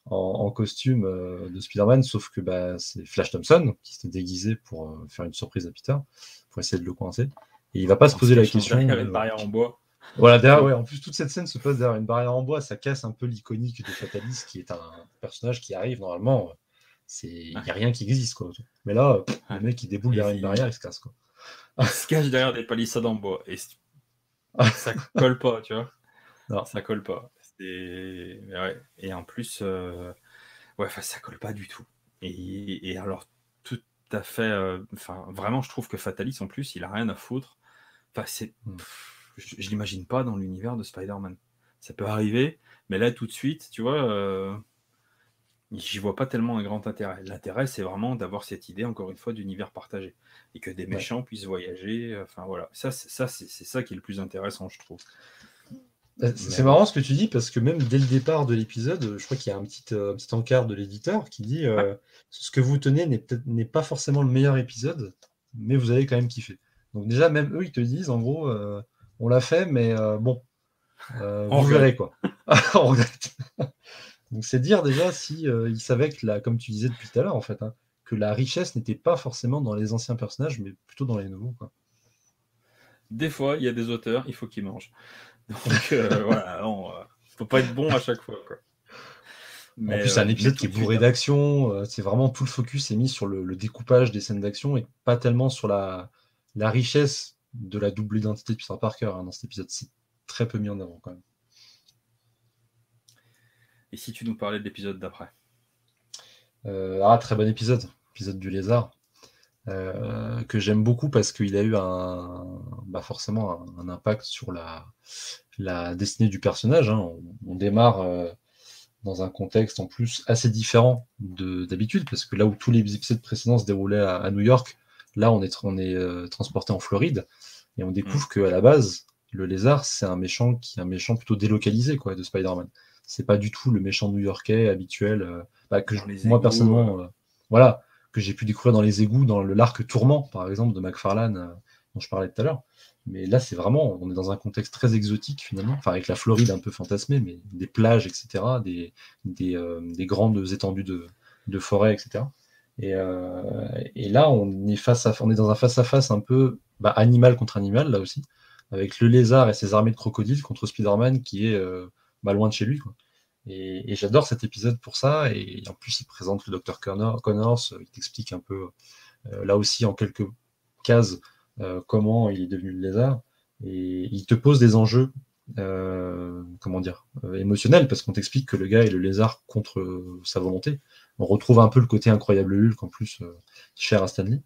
en, costume euh, de Spider-Man, sauf que bah, c'est Flash Thompson qui s'était déguisé pour euh, faire une surprise à Peter, pour essayer de le coincer. Et il va pas se poser la question. Il y avait une barrière en bois. Voilà, derrière, [LAUGHS] ouais, en plus, toute cette scène se passe derrière une barrière en bois, ça casse un peu l'iconique de Fatalis, qui est un personnage qui arrive normalement. Il n'y a rien qui existe, quoi. Mais là, le mec, il déboule derrière une barrière, il se casse, quoi. Il se cache derrière des palissades en bois. Et [LAUGHS] ça colle pas, tu vois. Non. Ça colle pas. Et, en plus, euh, ouais, ça colle pas du tout. Et, alors, tout à fait. Euh, vraiment, je trouve que Fatalis, en plus, il a rien à foutre. Enfin, c'est. Hmm. Je, l'imagine pas dans l'univers de Spider-Man. Ça peut arriver, mais là, tout de suite, tu vois. Euh, j'y vois pas tellement un grand intérêt. L'intérêt, c'est vraiment d'avoir cette idée, encore une fois, d'univers partagé. Et que des méchants puissent voyager. Enfin, voilà. Ça, c'est ça, c'est ça qui est le plus intéressant, je trouve. Euh, c'est marrant ce que tu dis parce que même dès le départ de l'épisode, je crois qu'il y a un petit, euh, petit encart de l'éditeur qui dit euh, ce que vous tenez n'est pas forcément le meilleur épisode, mais vous allez quand même kiffer. Donc déjà même eux ils te disent en gros on l'a fait mais bon vous verrez quoi. [LAUGHS] Donc c'est dire déjà si ils savaient que la, comme tu disais depuis tout à l'heure en fait hein, que la richesse n'était pas forcément dans les anciens personnages mais plutôt dans les nouveaux quoi. Des fois il y a des auteurs il faut qu'ils mangent. [LAUGHS] Donc euh, [LAUGHS] voilà, non, euh, faut pas être bon à chaque fois. Mais, en plus, c'est un euh, épisode qui est bourré d'action. c'est vraiment tout le focus est mis sur le, découpage des scènes d'action et pas tellement sur la, la richesse de la double identité de Peter Parker hein, dans cet épisode. C'est très peu mis en avant quand même. Et si tu nous parlais de l'épisode d'après Ah, très bon épisode. Épisode du lézard. Euh, que j'aime beaucoup parce qu'il a eu un, bah forcément un, impact sur la, la, destinée du personnage. Hein. On, démarre euh, dans un contexte en plus assez différent d'habitude, parce que là où tous les épisodes précédents se déroulaient à, New York, là on est, on est euh, transporté en Floride et on découvre que mmh. qu'à la base, le lézard, c'est un méchant qui est un méchant plutôt délocalisé quoi, de Spider-Man. C'est pas du tout le méchant new-yorkais habituel, bah, que moi personnellement, voilà que j'ai pu découvrir dans les égouts, dans le l'arc Tourment, par exemple, de McFarlane, euh, dont je parlais tout à l'heure. Mais là, c'est vraiment, on est dans un contexte très exotique finalement, enfin avec la Floride un peu fantasmée, mais des plages, etc., des, des, euh, des grandes étendues de, de forêt, etc. Et, euh, et, là, on est face à, on est dans un face à face un peu bah, animal contre animal là aussi, avec le lézard et ses armées de crocodiles contre Spider-Man qui est bah, loin de chez lui. Et, j'adore cet épisode pour ça. Et, en plus, il présente le docteur Connors, il t'explique un peu, euh, là aussi, en quelques cases, euh, comment il est devenu le lézard. Et il te pose des enjeux, euh, comment dire, émotionnels, parce qu'on t'explique que le gars est le lézard contre sa volonté. On retrouve un peu le côté incroyable Hulk, en plus, cher à Stanley.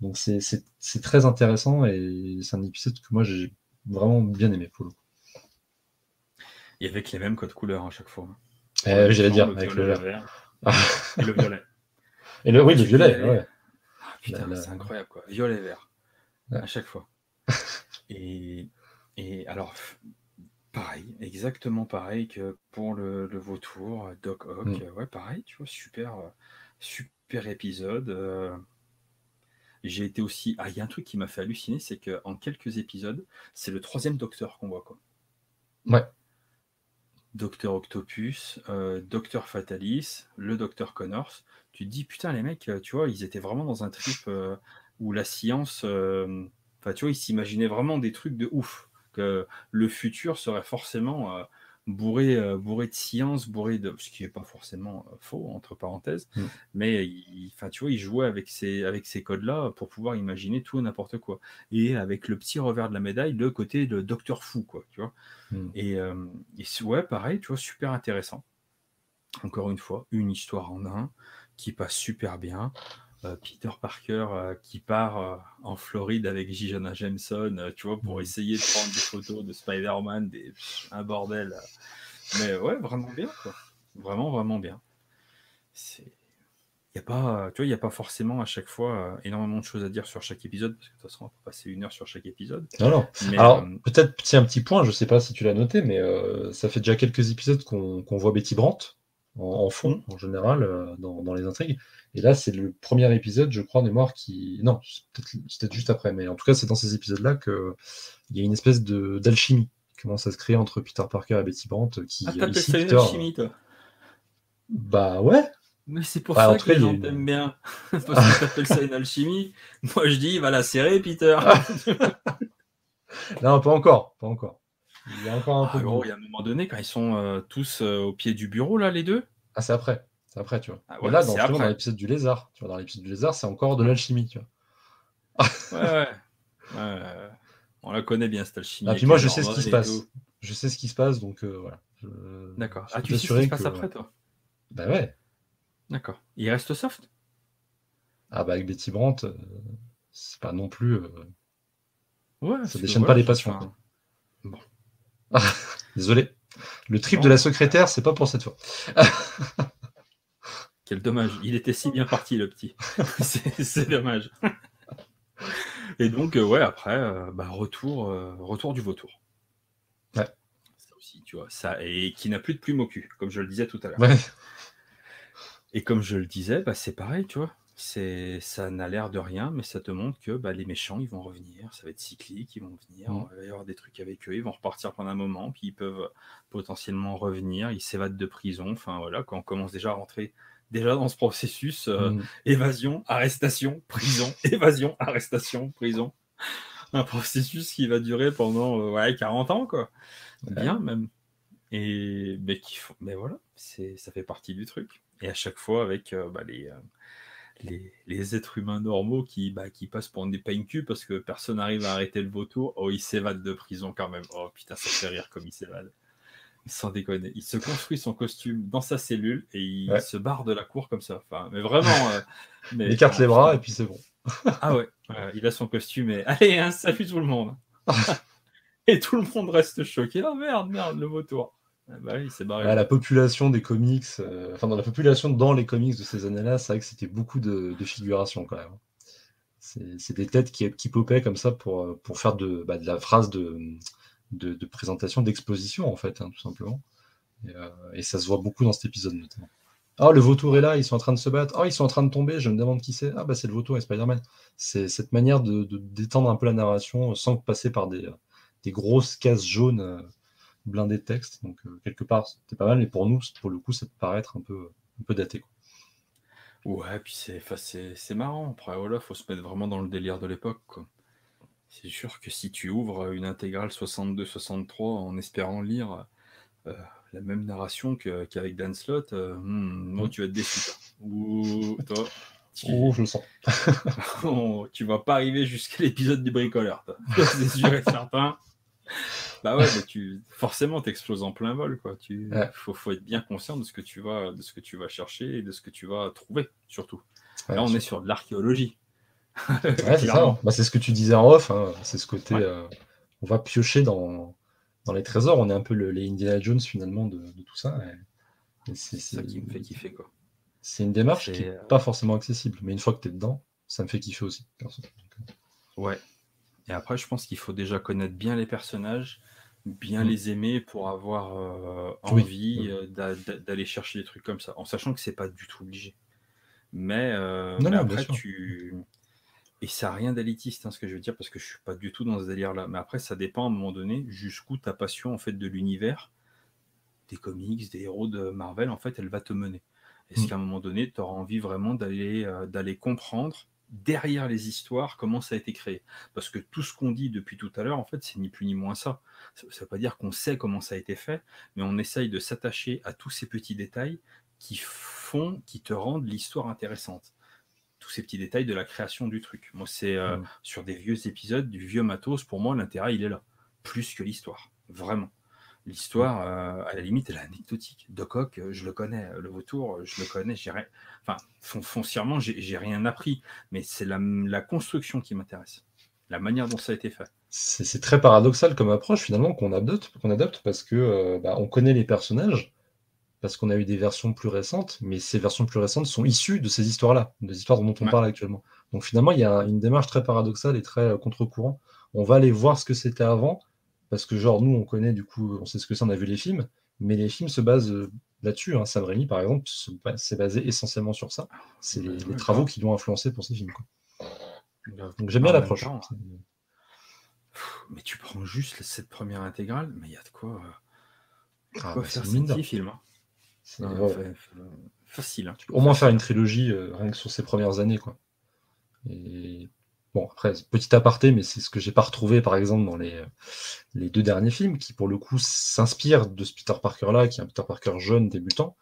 Donc c'est très intéressant et c'est un épisode que moi j'ai vraiment bien aimé pour le coup. Et avec les mêmes codes couleurs à chaque fois. Eh j'allais dire, avec le, vert. [LAUGHS] et le violet. Et le, oui, le violet, ouais. Ah, putain, c'est incroyable, quoi. Violet vert. À chaque fois. [LAUGHS] et, et alors, pareil, exactement pareil que pour le, le vautour, Doc Ock. Mm. Ouais, pareil, tu vois, super, super épisode. Euh. J'ai été aussi. Ah, il y a un truc qui m'a fait halluciner, c'est qu'en quelques épisodes, c'est le troisième docteur qu'on voit, quoi. Ouais. Docteur Octopus, euh, Docteur Fatalis, le Docteur Connors. Tu te dis, putain, les mecs, tu vois, ils étaient vraiment dans un trip euh, où la science. Euh, enfin, tu vois, ils s'imaginaient vraiment des trucs de ouf. Que le futur serait forcément bourré, euh, bourré de science, bourré de. Ce qui n'est pas forcément euh, faux, entre parenthèses. Mm. Mais il, enfin, tu vois, il jouait avec ces, avec ces codes-là pour pouvoir imaginer tout et n'importe quoi. Et avec le petit revers de la médaille, le côté de Docteur Fou, quoi, tu vois. Mm. Et, euh, et ouais, pareil, tu vois, super intéressant. Encore une fois, une histoire en un qui passe super bien. Euh, Peter Parker euh, qui part euh, en Floride avec. Jonah Jameson, tu vois, pour Mm. essayer de prendre des photos de Spider-Man, des... un bordel. Mais ouais, vraiment bien, quoi. Vraiment, vraiment bien. C'est... Y a pas, tu vois, il n'y a pas forcément à chaque fois énormément de choses à dire sur chaque épisode, parce que de toute façon, on peut passer une heure sur chaque épisode. Non, non. Mais, Alors, euh, peut-être petit un petit point, je sais pas si tu l'as noté, mais euh, ça fait déjà quelques épisodes qu'on qu'on voit Betty Brandt en, en fond, en général, euh, dans, dans les intrigues. Et là, c'est le premier épisode, je crois, de mémoire qui. Non, c'est peut-être juste après, mais en tout cas, c'est dans ces épisodes-là qu'il y a une espèce de- d'alchimie qui commence à se créer entre Peter Parker et Betty Brandt. Qui, ah, t'appelles ça une Peter, alchimie, toi Bah ouais. Mais c'est pour Bah, ça que les gens une- t'aiment bien. [LAUGHS] Parce que t'appelles ça une alchimie. Moi, je dis, va la serrer, Peter. [LAUGHS] Non, pas encore, pas encore. Il y a encore un Ah, peu. gros, il y a un moment donné, quand ils sont euh, tous euh, au pied du bureau, là, les deux? Ah, c'est après. C'est après, tu vois. Ah Mais là, dans, justement, après. dans l'épisode du lézard, tu vois, dans l'épisode du lézard, c'est encore de l'alchimie, tu vois. Ouais, ouais. Ouais, ouais. On la connaît bien, cette alchimie. Ah, puis moi, je sais ce qui se passe. tout. Je sais ce qui se passe, donc euh, voilà. Je- D'accord. Ah, peux tu sais ce qui se passe que- après, toi? Bah ouais. D'accord. Il reste soft? Ah bah avec Betty Brandt, euh, c'est pas non plus. euh, Ouais. Ça déchaîne pas les passions, [LAUGHS] Désolé. Le trip Non. de la secrétaire, c'est pas pour cette fois. [LAUGHS] Quel dommage. Il était si bien parti, le petit. [LAUGHS] c'est c'est dommage. Et donc, euh, ouais, après, euh, bah, retour, euh, retour du vautour. Ouais. Ça aussi, tu vois. Ça, et qui n'a plus de plume au cul, comme je le disais tout à l'heure. Ouais. Et comme je le disais, bah, c'est pareil, tu vois. C'est, ça n'a l'air de rien, mais ça te montre que bah, les méchants, ils vont revenir, ça va être cyclique, ils vont venir, Mm. il va y avoir des trucs avec eux, ils vont repartir pendant un moment, puis ils peuvent potentiellement revenir, ils s'évadent de prison, enfin voilà, quand on commence déjà à rentrer déjà dans ce processus, euh, Mm. évasion, arrestation, prison, [LAUGHS] évasion, arrestation, prison. Un processus qui va durer pendant euh, ouais, 40 ans, quoi. Bien même. Et mais, qui mais voilà, c'est, ça fait partie du truc. Et à chaque fois avec euh, bah, les, les, les êtres humains normaux qui, bah, qui passent pour des pain cul parce que personne n'arrive à arrêter le vautour. Oh, il s'évade de prison quand même. Oh putain, ça fait rire comme il s'évade. Sans déconner. Il se construit son costume dans sa cellule et il Ouais. se barre de la cour comme ça. Enfin, mais vraiment. euh, [LAUGHS] mais, Il écarte les bras et puis c'est bon. [LAUGHS] Ah ouais, ouais, il a son costume et [LAUGHS] allez, hein, salut tout le monde. et tout le monde reste choqué. Oh merde, merde, le vautour. Ah bah oui, barré. Ouais, la population des comics, euh, enfin dans la population dans les comics de ces années-là, c'est vrai que c'était beaucoup de, de figuration quand même. C'est des têtes qui, qui popaient comme ça pour, euh, pour faire de, bah, de la phrase de, de, de présentation, d'exposition en fait, hein, tout simplement. Et, euh, et ça se voit beaucoup dans cet épisode notamment. Ah, le vautour est là, ils sont en train de se battre. Ah, ils sont en train de tomber, je me demande qui c'est. Ah, bah c'est le vautour et Spider-Man. C'est cette manière de, de détendre un peu la narration sans passer par des, des grosses cases jaunes blindées de texte. Donc, euh, quelque part, c'était pas mal, mais pour nous, pour le coup, ça peut paraître un peu, un peu daté. quoi. Ouais, puis c'est, enfin, c'est, c'est marrant. Après, voilà, faut se mettre vraiment dans le délire de l'époque. C'est sûr que si tu ouvres une intégrale 62-63 en espérant lire euh, la même narration qu'avec Dan Slott, euh, hmm, moi, tu vas être déçu. Ou toi, tu, Oh, je le sens. [LAUGHS] Oh, tu vas pas arriver jusqu'à l'épisode du bricoleur, c'est sûr et certain. Bah ouais, mais tu forcément t'exploses en plein vol, quoi. Tu Ouais. faut, faut être bien conscient de ce que tu vas de ce que tu vas chercher et de ce que tu vas trouver, surtout. Ouais, Là, on est sur de l'archéologie. Ouais, c'est ça. Bah, c'est ce que tu disais en off. hein. C'est ce côté. Euh, on va piocher dans, dans les trésors. On est un peu le- les Indiana Jones finalement de, de tout ça. et- et c'est ça qui me fait kiffer, quoi. c'est une démarche qui n'est euh, pas forcément accessible. Mais une fois que tu es dedans, ça me fait kiffer aussi. Ouais. Et après, je pense qu'il faut déjà connaître bien les personnages, bien Mm. les aimer pour avoir euh, envie Oui. euh, d'a- d'a- d'aller chercher des trucs comme ça, en sachant que c'est pas du tout obligé. Mais, euh, Non, mais non, bien après, tu. Et ça n'a rien d'élitiste, hein, ce que je veux dire, parce que je suis pas du tout dans ce délire-là. Mais après, ça dépend à un moment donné jusqu'où ta passion en fait de l'univers, des comics, des héros de Marvel, en fait, elle va te mener. Est-ce Mm. qu'à un moment donné, tu auras envie vraiment d'aller euh, d'aller comprendre derrière les histoires, comment ça a été créé. Parce que tout ce qu'on dit depuis tout à l'heure, en fait, c'est ni plus ni moins ça. Ça ne veut pas dire qu'on sait comment ça a été fait, mais on essaye de s'attacher à tous ces petits détails qui font, qui te rendent l'histoire intéressante. Tous ces petits détails de la création du truc. Moi, c'est euh, mm. sur des vieux épisodes, du vieux matos, pour moi, l'intérêt, il est là. Plus que l'histoire. Vraiment. L'histoire, euh, à la limite, elle est anecdotique. De Coq, euh, je le connais. Le vautour, je le connais. J'ai rien... Enfin, foncièrement, j'ai rien appris. Mais c'est la, construction qui m'intéresse. La manière dont ça a été fait. C'est très paradoxal comme approche, finalement, qu'on adopte, qu'on adopte parce que bah, on connaît les personnages parce qu'on a eu des versions plus récentes, mais ces versions plus récentes sont issues de ces histoires-là, des histoires dont on parle actuellement. Donc finalement, il y a une démarche très paradoxale et très euh, contre-courant. On va aller voir ce que c'était avant, parce que genre nous, on connaît du coup, on sait ce que c'est, on a vu les films, mais les films se basent euh, là-dessus. Hein. Sam Raimi, par exemple, c'est basé essentiellement sur ça. C'est les, travaux qui l'ont influencé pour ces films. Donc j'aime bien l'approche. Mais tu prends juste cette première intégrale, mais il y a de quoi, euh, ah, bah, faire ces films. Hein. C'est facile. Hein. Au moins faire une trilogie euh, rien que sur ces premières années. Quoi. Et bon, après, petit aparté, mais c'est ce que j'ai pas retrouvé par exemple dans les, les deux derniers films, qui pour le coup s'inspirent de ce Peter Parker-là, qui est un Peter Parker jeune, débutant,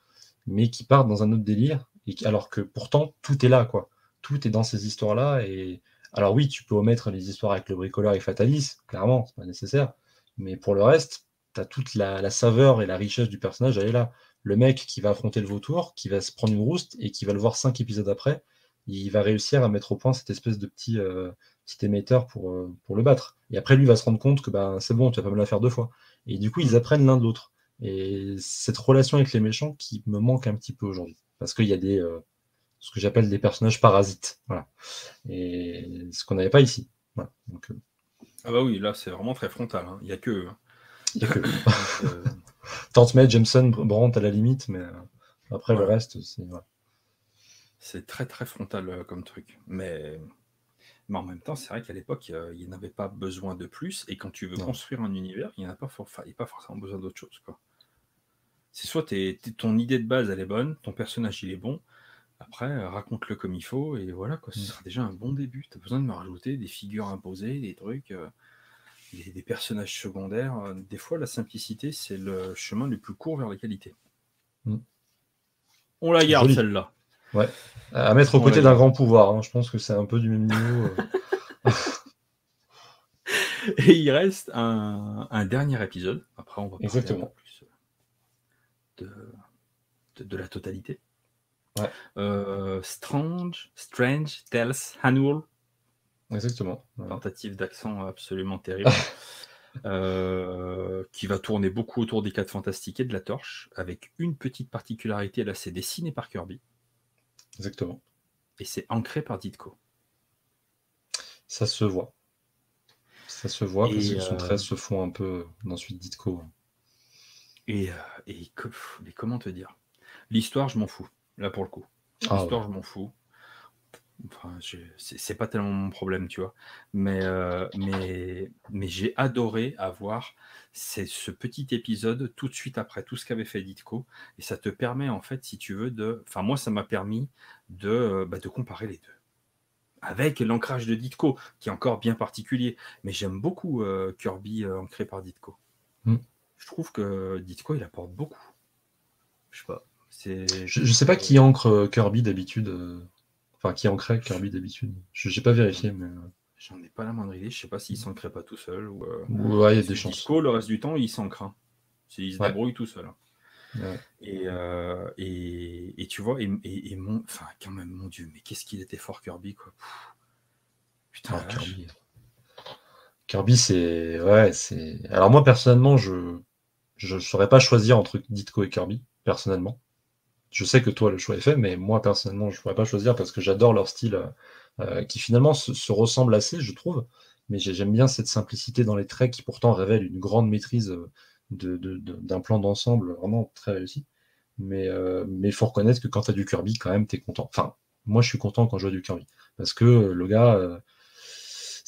mais qui part dans un autre délire, et alors que pourtant tout est là, quoi. Tout est dans ces histoires-là. Et alors oui, tu peux omettre les histoires avec le bricoleur et Fatalis, clairement, c'est pas nécessaire. Mais pour le reste, tu as toute la, la, saveur et la richesse du personnage, elle est là le mec qui va affronter le vautour, qui va se prendre une rouste et qui va le voir cinq épisodes après, il va réussir à mettre au point cette espèce de petit, euh, petit émetteur pour, euh, pour le battre. Et après, lui va se rendre compte que bah, c'est bon, tu vas pas me la faire deux fois. Et du coup, ils apprennent l'un de l'autre. Et cette relation avec les méchants qui me manque un petit peu aujourd'hui. Parce qu'il y a des, euh, ce que j'appelle des personnages parasites. Voilà. Et ce qu'on n'avait pas ici. Voilà. Donc, ah bah oui, là c'est vraiment très frontal. Hein. Il n'y a que. Hein. Il a que. [LAUGHS] Tante May, Jameson, Brandt à la limite, mais après le reste, c'est. C'est très très frontal euh, comme truc. Mais, mais en même temps, c'est vrai qu'à l'époque, euh, il n'y en avait pas besoin de plus. Et quand tu veux construire un univers, il n'y a pas, pas forcément besoin d'autre chose. Quoi. C'est soit ton idée de base, elle est bonne, ton personnage, il est bon. Après, raconte-le comme il faut, et voilà, quoi, ce mm. sera déjà un bon début. Tu as besoin de me rajouter des figures imposées, des trucs des, personnages secondaires. Euh, des fois, la simplicité, c'est le chemin le plus court vers la qualité. Mm. On la garde, celle-là. Ouais. À mettre aux côtés d'un grand pouvoir. Hein. Je pense que c'est un peu du même niveau. Euh. [LAUGHS] [LAUGHS] Et il reste un, dernier épisode. Après, on va parler Exactement. plus de, de, la totalité. Ouais. Euh, Strange, Strange Tales Annual Exactement. Tentative d'accent absolument terrible. [LAUGHS] Euh, qui va tourner beaucoup autour des 4 fantastiques et de la torche, avec une petite particularité, là c'est dessiné par Kirby. Exactement. Et c'est ancré par Ditko. Ça se voit. Ça se voit parce que son euh, trait se fond un peu dans Ditko. Et, euh, et mais comment te dire? L'histoire, je m'en fous, là pour le coup. Ah L'histoire, je m'en fous. Enfin, c'est pas tellement mon problème, tu vois. Mais, euh, mais, mais j'ai adoré avoir ce petit épisode tout de suite après tout ce qu'avait fait Ditko. Et ça te permet, en fait, si tu veux, de. Enfin, moi, ça m'a permis de, euh, bah, de comparer les deux. Avec l'ancrage de Ditko, qui est encore bien particulier. Mais j'aime beaucoup euh, Kirby ancré par Ditko. Mm. Je trouve que Ditko, il apporte beaucoup. Je sais pas. Je, je sais pas qui ancre Kirby d'habitude. Enfin, qui ancrait Kirby d'habitude. Je n'ai pas vérifié, mais. Euh, J'en ai pas la moindre idée. Je sais pas s'il s'ancrait pas tout seul. Ou, euh, Ouais, il y a des chances. Disco, le reste du temps, il s'ancre. Hein. Il se débrouille tout seul. Hein. Et, euh, et, et, tu vois, et, et, mon. Enfin, quand même, mon Dieu, mais qu'est-ce qu'il était fort, Kirby, quoi. Putain, ah, Kirby. Kirby, c'est. Ouais, c'est. Alors, moi, personnellement, je. Je ne saurais pas choisir entre Ditko et Kirby, personnellement. Je sais que toi, le choix est fait, mais moi, personnellement, je ne pourrais pas choisir parce que j'adore leur style euh, euh, qui finalement se, ressemble assez, je trouve. Mais j'aime bien cette simplicité dans les traits qui pourtant révèle une grande maîtrise euh, d'un plan d'ensemble vraiment très réussi. Mais il faut reconnaître que quand tu as du Kirby, quand même, tu es content. Enfin, moi, je suis content quand je vois du Kirby. Parce que le gars,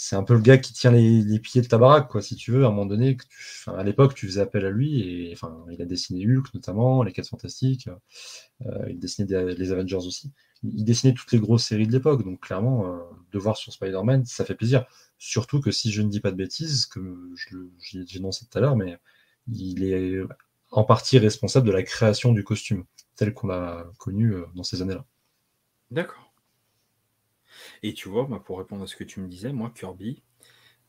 c'est un peu le gars qui tient les, pieds de ta baraque, quoi, si tu veux, à un moment donné. à l'époque, tu faisais appel à lui, et enfin, il a dessiné Hulk notamment, les 4 Fantastiques, euh, il dessinait les Avengers aussi. il dessinait toutes les grosses séries de l'époque, donc clairement, euh, de voir sur Spider-Man, ça fait plaisir. Surtout que si je ne dis pas de bêtises, comme j'ai énoncé tout à l'heure, mais il est en partie responsable de la création du costume, tel qu'on l'a connu euh, dans ces années-là. D'accord. Et tu vois, pour répondre à ce que tu me disais, moi, Kirby,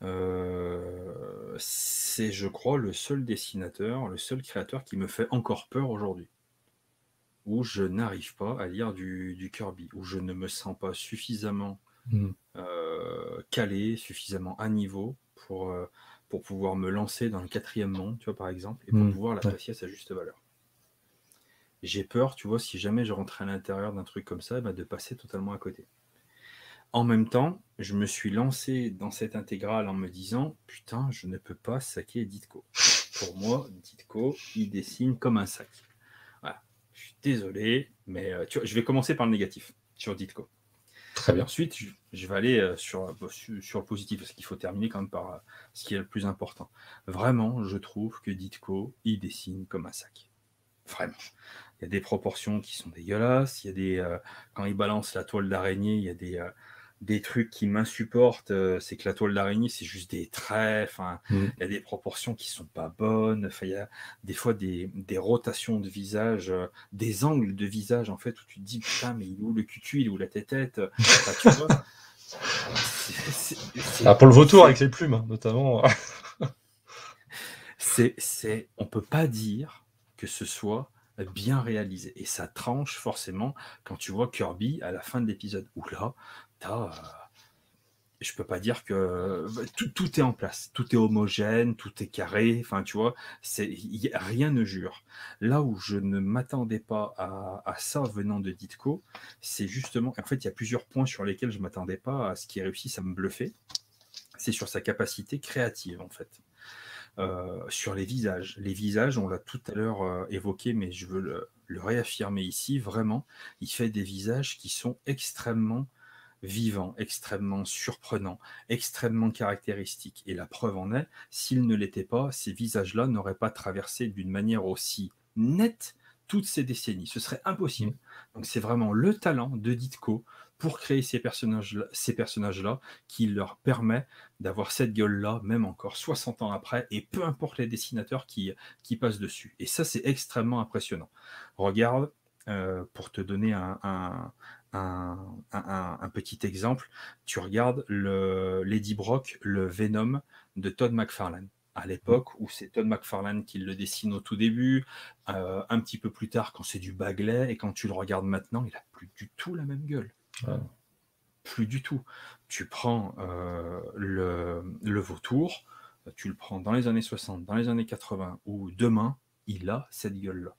euh, c'est, je crois, le seul dessinateur, le seul créateur qui me fait encore peur aujourd'hui. Où je n'arrive pas à lire du, Kirby, où je ne me sens pas suffisamment hmm. euh, calé, suffisamment à niveau pour, euh, pour pouvoir me lancer dans le quatrième monde, tu vois, par exemple, et pour hmm. pouvoir l'apprécier à sa juste valeur. J'ai peur, tu vois, si jamais je rentrais à l'intérieur d'un truc comme ça, bah, de passer totalement à côté. En même temps, je me suis lancé dans cette intégrale en me disant Putain, je ne peux pas saquer Ditko. Pour moi, Ditko, il dessine comme un sac. Voilà. Je suis désolé, mais euh, tu vois, je vais commencer par le négatif sur Ditko. Très bien. Ensuite, je, vais aller euh, sur, euh, sur, le positif, parce qu'il faut terminer quand même par ce qui est le plus important. Vraiment, je trouve que Ditko, il dessine comme un sac. Vraiment. Il y a des proportions qui sont dégueulasses. Il y a des, quand il balance la toile d'araignée, il y a des, des trucs qui m'insupportent, euh, c'est que la toile d'araignée, c'est juste des traits, mmh. il y a des proportions qui sont pas bonnes, il y a des fois des, rotations de visage, euh, des angles de visage, en fait, où tu te dis, putain, mais il est où le cutu, il est où la tête-tête? Vois ah, Pour le vautour avec les plumes, hein, notamment. [LAUGHS] c'est, c'est, on peut pas dire que ce soit bien réalisé. Et ça tranche forcément quand tu vois Kirby à la fin de l'épisode. Où là, euh, je peux pas dire que bah, tout, est en place, tout est homogène, tout est carré. Enfin, tu vois, rien ne jure. Là où je ne m'attendais pas à, ça venant de Ditko, c'est justement, en fait, il y a plusieurs points sur lesquels je m'attendais pas à ce qui réussit à me bluffer. C'est sur sa capacité créative, en fait. Euh, sur les visages. Les visages, on l'a tout à l'heure euh, évoqué, mais je veux le, réaffirmer ici. Vraiment, il fait des visages qui sont extrêmement vivant, extrêmement surprenant, extrêmement caractéristique. Et la preuve en est, s'il ne l'était pas, ces visages-là n'auraient pas traversé d'une manière aussi nette toutes ces décennies. Ce serait impossible. Donc c'est vraiment le talent de Ditko pour créer ces personnages-là ces personnages -là, qui leur permet d'avoir cette gueule-là, même encore 60 ans après, et peu importe les dessinateurs qui, qui passent dessus. Et ça, c'est extrêmement impressionnant. Regarde, euh, pour te donner un, petit exemple, tu regardes le Lady Brock, le Venom de Todd McFarlane. À l'époque où c'est Todd McFarlane qui le dessine au tout début, euh, un petit peu plus tard quand c'est du Bagley, et quand tu le regardes maintenant, il a plus du tout la même gueule. Plus du tout. Tu prends euh, le, le vautour, tu le prends dans les années 60, dans les années 80, ou demain, il a cette gueule-là.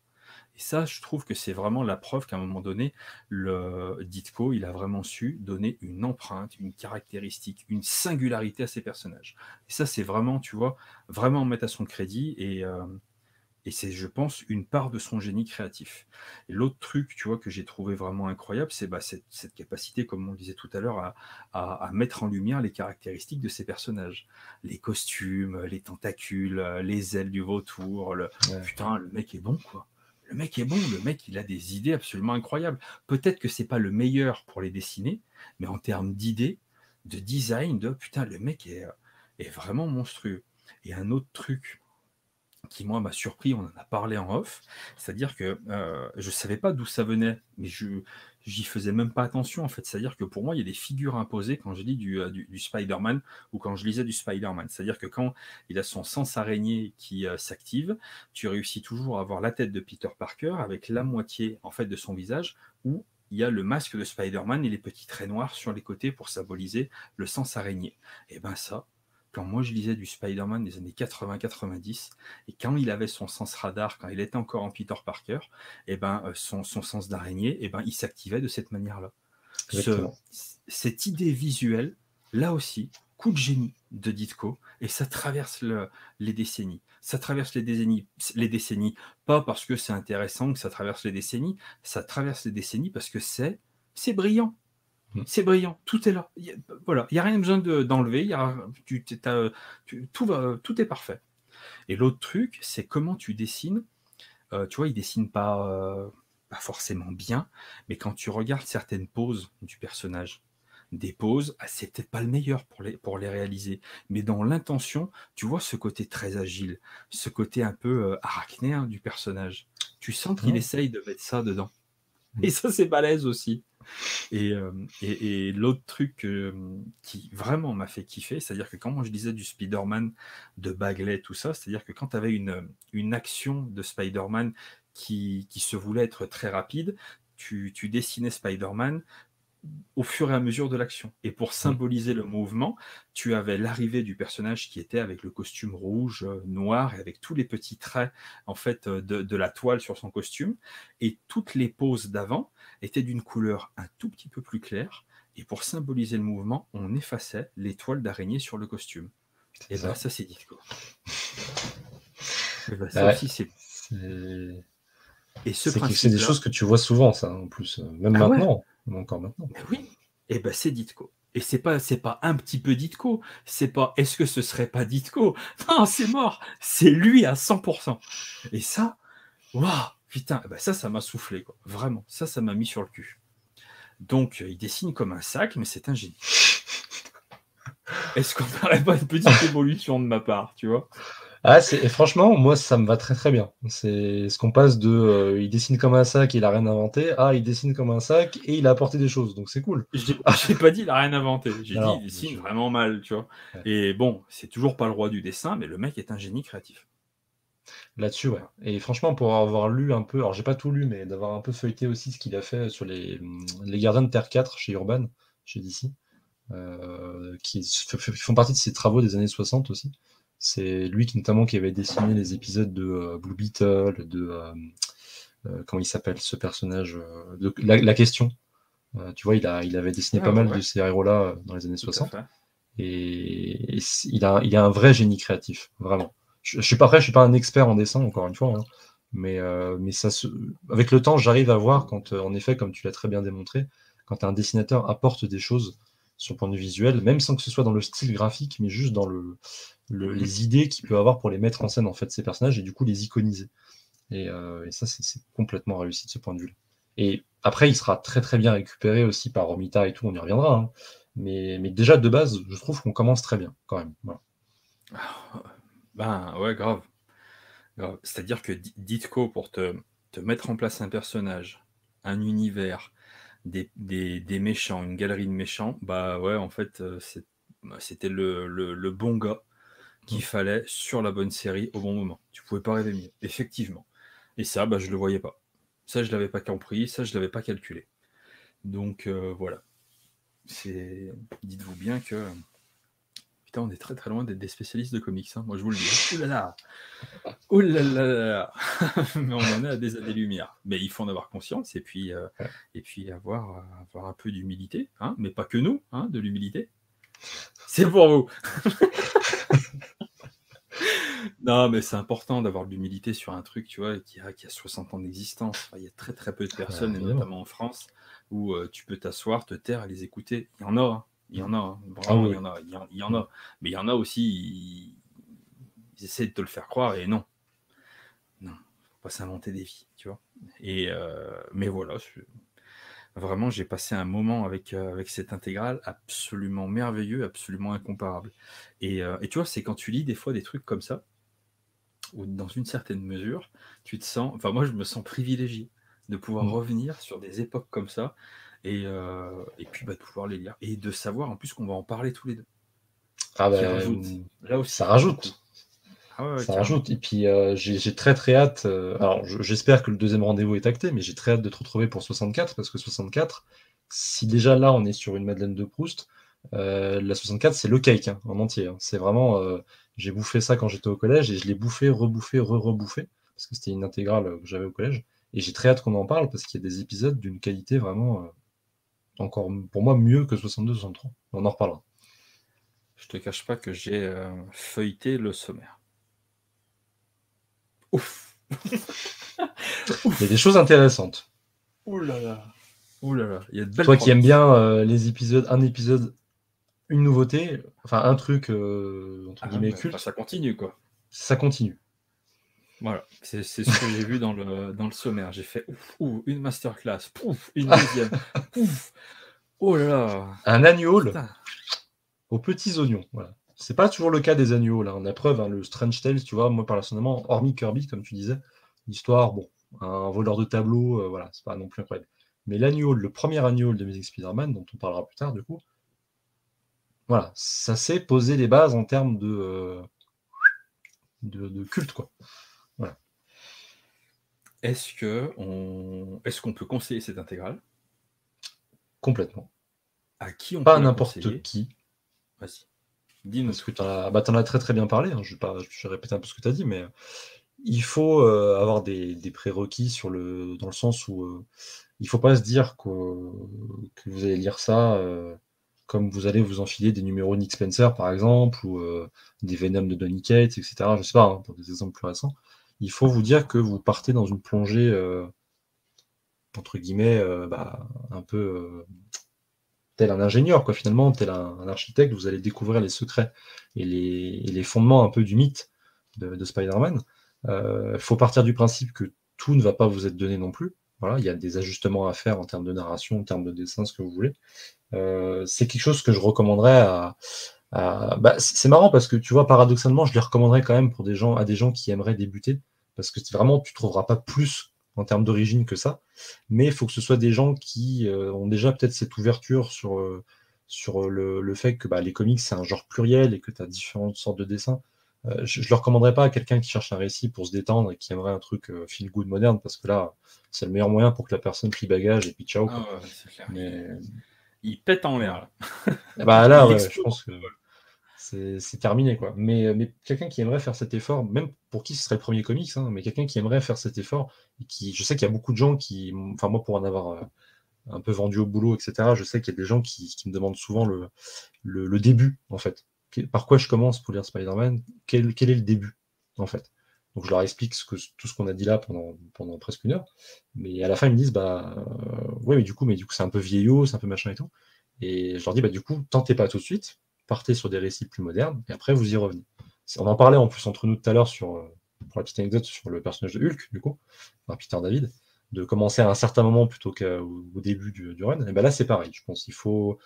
Et ça, je trouve que c'est vraiment la preuve qu'à un moment donné, le Ditko, il a vraiment su donner une empreinte, une caractéristique, une singularité à ses personnages. Et ça, c'est vraiment, tu vois, vraiment mettre à son crédit et, euh, et c'est, je pense, une part de son génie créatif. Et l'autre truc, tu vois, que j'ai trouvé vraiment incroyable, c'est bah, cette, capacité, comme on le disait tout à l'heure, à, à, mettre en lumière les caractéristiques de ses personnages. Les costumes, les tentacules, les ailes du vautour. Le... Putain, le mec est bon, quoi le mec est bon, le mec il a des idées absolument incroyables. Peut-être que c'est pas le meilleur pour les dessiner, mais en termes d'idées, de design, de putain, le mec est, est vraiment monstrueux. Et un autre truc qui moi m'a surpris, on en a parlé en off, c'est-à-dire que euh, je savais pas d'où ça venait, mais je, j'y faisais même pas attention en fait. C'est-à-dire que pour moi, il y a des figures imposées quand je lis du, euh, du, Spider-Man ou quand je lisais du Spider-Man. C'est-à-dire que quand il a son sens araignée qui euh, s'active, tu réussis toujours à avoir la tête de Peter Parker avec la moitié en fait de son visage où il y a le masque de Spider-Man et les petits traits noirs sur les côtés pour symboliser le sens araignée. Et ben ça, quand moi je lisais du Spider-Man des années 80-90, et quand il avait son sens radar, quand il était encore en Peter Parker, et eh ben, euh, son, sens d'araignée, et eh ben, il s'activait de cette manière-là. cette idée visuelle, là aussi, coup de génie de Ditko, et ça traverse les décennies. Ça traverse les décennies, les décennies, pas parce que c'est intéressant que ça traverse les décennies, ça traverse les décennies parce que c'est brillant. Mm. C'est brillant, tout est là. voilà, il n'y a rien besoin d'enlever, tout, va, tout est parfait. Et l'autre truc, c'est comment tu dessines. Euh, tu vois, il dessine pas, euh, pas forcément bien, mais quand tu regardes certaines poses du personnage, des poses, ah, c'est peut-être pas le meilleur pour les, pour les réaliser, mais dans l'intention, tu vois ce côté très agile, ce côté un peu euh, arachnéen du personnage. Tu sens qu'il essaye de mettre ça dedans. Et ça, c'est balèze aussi. Et, euh, et, l'autre truc euh, qui vraiment m'a fait kiffer, c'est-à-dire que quand je disais du Spider-Man, de Bagley, tout ça, c'est-à-dire que quand tu avais une, une action de Spider-Man qui, qui, se voulait être très rapide, tu, tu dessinais Spider-Man, au fur et à mesure de l'action. Et pour symboliser le mouvement, tu avais l'arrivée du personnage qui était avec le costume rouge, euh, noir, et avec tous les petits traits en fait euh, de, la toile sur son costume. Et toutes les poses d'avant étaient d'une couleur un tout petit peu plus claire. Et pour symboliser le mouvement, on effaçait les toiles d'araignée sur le costume. Et ça, ça c'est dit [LAUGHS] quoi. Ben, ça aussi, c'est. Et ce c'est des choses que tu vois souvent, ça, en plus, euh, même ah maintenant encore maintenant. oui, et eh ben c'est Ditko. Et c'est pas c'est pas un petit peu Ditko, c'est pas est-ce que ce serait pas Ditko? [LAUGHS] Non, c'est mort, c'est lui à 100%. Et ça, waouh, putain, eh ben ça ça m'a soufflé quoi. Vraiment, ça ça m'a mis sur le cul. Donc il dessine comme un sac, mais c'est un génie. [LAUGHS] Est-ce qu'on n'aurait pas une petite [LAUGHS] évolution de ma part, tu vois? Ah, et franchement, moi, ça me va très très bien. C'est ce qu'on passe de euh, il dessine comme un sac, il a rien inventé, à il dessine comme un sac et il a apporté des choses. Donc c'est cool. J'ai pas dit il a rien inventé. J'ai dit il dessine vraiment mal, tu vois. Et bon, c'est toujours pas le roi du dessin, mais le mec est un génie créatif. Là-dessus, ouais. Et franchement, pour avoir lu un peu, alors j'ai pas tout lu, mais d'avoir un peu feuilleté aussi ce qu'il a fait sur les, les Gardiens de Terre 4 chez Urban, chez DC, euh, qui font partie de ses travaux des années 60 aussi. C'est lui qui notamment qui avait dessiné les épisodes de euh, Blue Beetle, de euh, euh, comment il s'appelle ce personnage, de la, question. tu vois, il, a, il avait dessiné ah, pas mal de ces héros-là dans les années 60. Et, il, a, il a un vrai génie créatif, vraiment. Je, je suis pas prêt, je suis pas un expert en dessin, encore une fois, hein. mais, mais ça avec le temps, j'arrive à voir quand, en effet, comme tu l'as très bien démontré, quand un dessinateur apporte des choses sur le point de vue visuel, même sans que ce soit dans le style graphique, mais juste dans le, les idées qu'il peut avoir pour les mettre en scène en fait ces personnages et du coup les iconiser. Et, euh, ça c'est complètement réussi de ce point de vue. Et après il sera très très bien récupéré aussi par Romita et tout, on y reviendra. Hein. Mais, déjà de base, je trouve qu'on commence très bien quand même. Ben ouais, grave. C'est-à-dire que Ditko, pour te, mettre en place un personnage, un univers, des, des, des, méchants, une galerie de méchants, bah ouais, en fait, euh, c'était le, le, le, bon gars qu'il fallait sur la bonne série au bon moment. Tu pouvais pas rêver mieux, effectivement. Et ça, bah, je le voyais pas. Ça, je l'avais pas compris, ça, je l'avais pas calculé. Donc euh, voilà. C'est, dites-vous bien que putain, on est très très loin d'être des spécialistes de comics. Hein. Moi, je vous le dis. Ouh là là, ouh là là, [LAUGHS] mais on en est à des années-lumière. Mais il faut en avoir conscience et puis euh, et puis avoir avoir un peu d'humilité, hein. Mais pas que nous, hein, de l'humilité. C'est pour vous. [LAUGHS] non, mais c'est important d'avoir de l'humilité sur un truc, tu vois, qui a, qui a 60 ans d'existence. il y a très très peu de personnes, notamment en France, où euh, tu peux t'asseoir, te taire et les écouter. Il y en a, hein. Il y en a, hein. ah il, y en a il, y en, a. Mais il y en a aussi, ils, essaient de te le faire croire et non. Non, faut pas s'inventer des vies, tu vois. Et, euh, mais voilà, Vraiment, j'ai passé un moment avec, euh, avec cette intégrale absolument merveilleux, absolument incomparable. Et, euh, et tu vois, c'est quand tu lis des fois des trucs comme ça, où dans une certaine mesure, tu te sens, enfin moi je me sens privilégié de pouvoir mmh. revenir sur des époques comme ça, et, euh, et puis bah, de pouvoir les lire, et de savoir en plus qu'on va en parler tous les deux. Ah bah, là aussi, ça rajoute. Ah ça rajoute. Et puis euh, j'ai très très hâte. Euh, alors j'espère que le deuxième rendez-vous est acté, mais j'ai très hâte de te retrouver pour 64 parce que 64, si déjà là on est sur une Madeleine de Proust, euh, la 64 c'est le cake hein, en entier. Hein. C'est vraiment. j'ai bouffé ça quand j'étais au collège et je l'ai bouffé, rebouffé, re-rebouffé parce que c'était une intégrale que j'avais au collège. Et j'ai très hâte qu'on en parle parce qu'il y a des épisodes d'une qualité vraiment encore pour moi mieux que 62-63. On en reparlera. Je te cache pas que j'ai feuilleté le sommaire. Il y a des choses intéressantes. Ouh là là. Ouh là là. Il y a de Toi qui aimes bien euh, les épisodes, un épisode, une nouveauté, enfin un truc euh, entre ah, guillemets culte. ça continue quoi. Ça continue. Voilà, c'est ce que j'ai vu dans le, dans le sommaire. J'ai fait ouf, une masterclass, pouf, une deuxième, pouf, oh là là. Un annual aux petits oignons. Voilà. C'est pas toujours le cas des agneaux là. On a preuve, hein, le Strange Tales, tu vois, moi personnellement, hormis Kirby, comme tu disais, l'histoire, bon, un voleur de tableau, euh, voilà, c'est pas non plus incroyable. Mais l'agneau, le premier agneau de Music Spider-Man, dont on parlera plus tard du coup, voilà, ça s'est posé les bases en termes de, euh, de, culte, quoi. Voilà. Est-ce que on... est-ce qu'on peut conseiller cette intégrale? Complètement. À qui on Pas n'importe qui. Vas-y. Dis-nous. Parce que tu en, bah, as très très bien parlé, hein. je, vais pas, je répéter un peu ce que tu as dit, mais il faut euh, avoir des, prérequis sur le, dans le sens où euh, il ne faut pas se dire que, vous allez lire ça euh, comme vous allez vous enfiler des numéros Nick Spencer, par exemple, ou des Venom de Donny Cates, etc. Je ne sais pas, hein, pour des exemples plus récents. Il faut vous dire que vous partez dans une plongée, entre guillemets, bah, un peu tel un ingénieur, quoi, finalement, tel un, architecte, vous allez découvrir les secrets et les, fondements un peu du mythe de, de Spider-Man. Il euh, faut partir du principe que tout ne va pas vous être donné non plus. Voilà, il y a des ajustements à faire en termes de narration, en termes de dessin, ce que vous voulez. Euh, c'est quelque chose que je recommanderais à. Bah, c'est marrant parce que tu vois, paradoxalement, je les recommanderais quand même pour des gens, à des gens qui aimeraient débuter, parce que vraiment, tu trouveras pas plus en termes d'origine que ça. Mais il faut que ce soit des gens qui euh, ont déjà peut-être cette ouverture sur, sur le, fait que bah, les comics, c'est un genre pluriel et que tu as différentes sortes de dessins. Euh, je ne le recommanderais pas à quelqu'un qui cherche un récit pour se détendre et qui aimerait un truc euh, feel good moderne, parce que là, c'est le meilleur moyen pour que la personne plie bagage et puis ciao. Ah Mais... Il pète en l'air. bah là, je pense que c'est terminé. quoi. Mais, mais quelqu'un qui aimerait faire cet effort, même pour qui ce serait le premier comics, hein, mais quelqu'un qui aimerait faire cet effort, qui, je sais qu'il y a beaucoup de gens qui, enfin moi pour en avoir euh, un peu vendu au boulot, etc., je sais qu'il y a des gens qui, me demandent souvent le, début, en fait par quoi je commence pour lire Spider-Man, quel, est le début, en fait? Donc je leur explique tout ce qu'on a dit là pendant, presque une heure. Mais à la fin, ils me disent, bah, euh, mais du coup, mais du coup, c'est un peu vieillot, c'est un peu machin et tout. Et je leur dis, bah, du coup, tentez pas tout de suite, partez sur des récits plus modernes, et après, vous y revenez. On en parlait en plus entre nous tout à l'heure sur, euh, pour la petite anecdote, sur le personnage de Hulk, du coup, par Peter David, de commencer à un certain moment plutôt qu'au début du, run. Et ben là, c'est pareil. Je pense qu'il faut,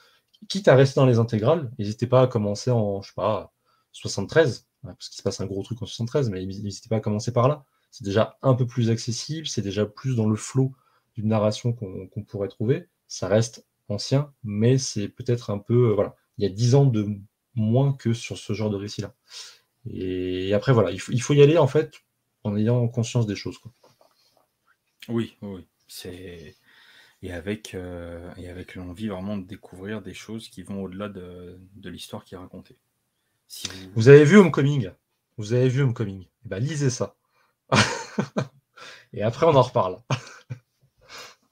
quitte à rester dans les intégrales, n'hésitez pas à commencer en, je sais pas, 73, parce qu'il se passe un gros truc en 73, mais n'hésitez pas à commencer par là. C'est déjà un peu plus accessible, c'est déjà plus dans le flot d'une narration qu'on pourrait trouver. Ça reste ancien, mais c'est peut-être un peu, euh, voilà, il y a 10 ans de moins que sur ce genre de récit-là. Et après, voilà, il faut, il faut, y aller en fait en ayant conscience des choses. Quoi. Oui, oui, c'est et avec, euh, et avec l'envie vraiment de découvrir des choses qui vont au-delà de, l'histoire qui est racontée. vous... avez vu Homecoming? Vous avez vu Homecoming? Eh ben, Lisez ça. [LAUGHS] et après, on en reparle.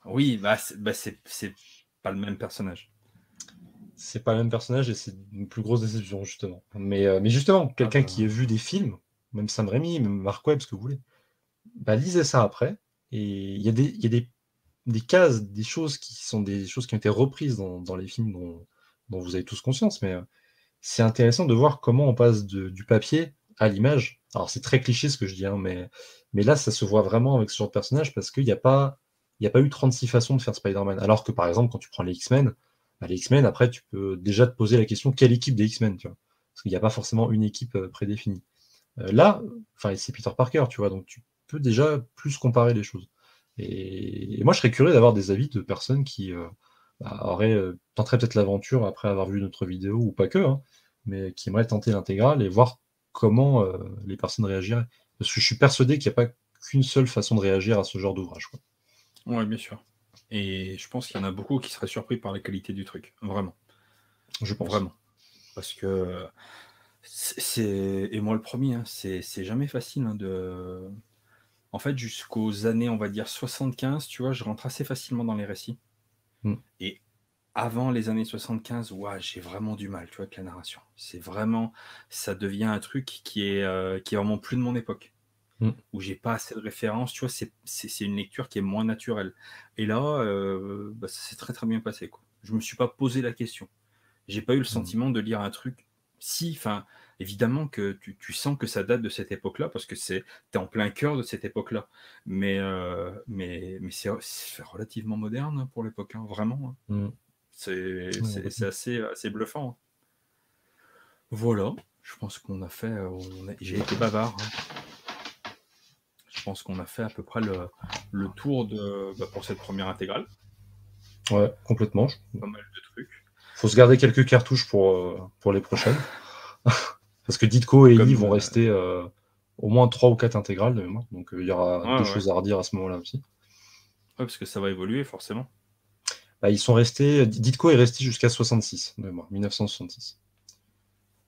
oui, bah, bah c'est pas le même personnage. C'est pas le même personnage et c'est une plus grosse déception, justement. Mais, euh, mais justement, quelqu'un ah, qui a vu des films, même Sam Raimi, même Mark Webb, ce que vous voulez, bah, lisez ça après. Et il y, y, a des des cases, des choses qui sont des choses qui ont été reprises dans, les films dont, vous avez tous conscience, mais euh, c'est intéressant de voir comment on passe du papier à l'image. Alors c'est très cliché ce que je dis, hein, mais, mais là ça se voit vraiment avec ce genre de personnage parce qu'il n'y a, pas, a pas eu 36 façons de faire Spider-Man. Alors que par exemple quand tu prends les X-Men, les X-Men après tu peux déjà te poser la question quelle équipe des X-Men, tu vois? Parce qu'il n'y a pas forcément une équipe euh, prédéfinie. Euh, là, c'est Peter Parker, tu vois, donc tu peux déjà plus comparer les choses. Et, moi, je serais curieux d'avoir des avis de personnes qui euh, bah, auraient euh, tenteraient peut-être l'aventure après avoir vu notre vidéo, ou pas que, hein, mais qui aimeraient tenter l'intégrale et voir comment les personnes réagiraient. Parce que je suis persuadé qu'il n'y a pas qu'une seule façon de réagir à ce genre d'ouvrage. Oui, bien sûr. Et je pense qu'il y en a beaucoup qui seraient surpris par la qualité du truc, vraiment. Je pense. Vraiment. Parce que c'est. Et moi le premier, hein, c'est jamais facile hein, de en fait, jusqu'aux années, on va dire 75, tu vois, je rentre assez facilement dans les récits. Mm. Et avant les années 75, ouais, j'ai vraiment du mal, tu vois, avec la narration. C'est vraiment, ça devient un truc qui est, euh, qui est vraiment plus de mon époque. Mm. Où j'ai pas assez de références, tu vois, c'est une lecture qui est moins naturelle. Et là, euh, bah, ça s'est très très bien passé, quoi. Je me suis pas posé la question. J'ai pas eu le mm. sentiment de lire un truc Si, enfin, évidemment que tu, sens que ça date de cette époque-là, parce que c'est es en plein cœur de cette époque-là. Mais, euh, mais, mais c'est relativement moderne pour l'époque, hein, vraiment. Hein. Mm. C'est assez, assez bluffant. Hein. Voilà, je pense qu'on a fait. Euh, j'ai été bavard. Je pense qu'on a fait à peu près le, le tour de, bah, pour cette première intégrale. Ouais, complètement. Pas mal de trucs. Faut se garder quelques cartouches pour, euh, pour les prochaines. [LAUGHS] Parce que Ditko et Eli vont euh, rester euh, au moins 3 ou 4 intégrales de mémoire. Donc il y aura des choses à redire à ce moment-là aussi. Ouais, parce que ça va évoluer forcément. Bah, ils sont restés. Ditko est resté jusqu'à 66 de mémoire, 1966.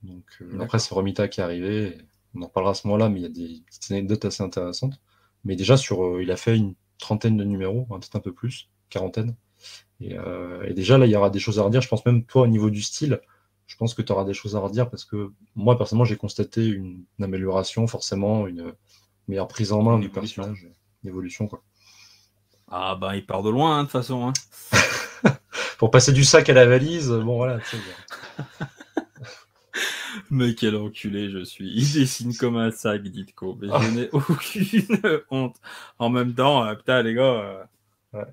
Donc après, c'est Romita qui est arrivé. On en parlera à ce moment-là, mais il y a des petites anecdotes assez intéressantes. Mais déjà, sur, il a fait une trentaine de numéros, peut-être un peu plus, quarantaine. Euh, et, déjà, là, il y aura des choses à redire. Je pense même, toi, au niveau du style, je pense que tu auras des choses à redire parce que moi, personnellement, j'ai constaté une, amélioration, forcément, une meilleure prise en main du personnage, une évolution. Quoi. Ah, bah, il part de loin, hein, de toute façon. Hein. [LAUGHS] Pour passer du sac à la valise, bon, voilà. [LAUGHS] [LAUGHS] Mais quel enculé je suis. Il dessine comme un sac, Ditko. Mais je n'ai aucune [LAUGHS] honte. En même temps, euh, putain, les gars. Euh,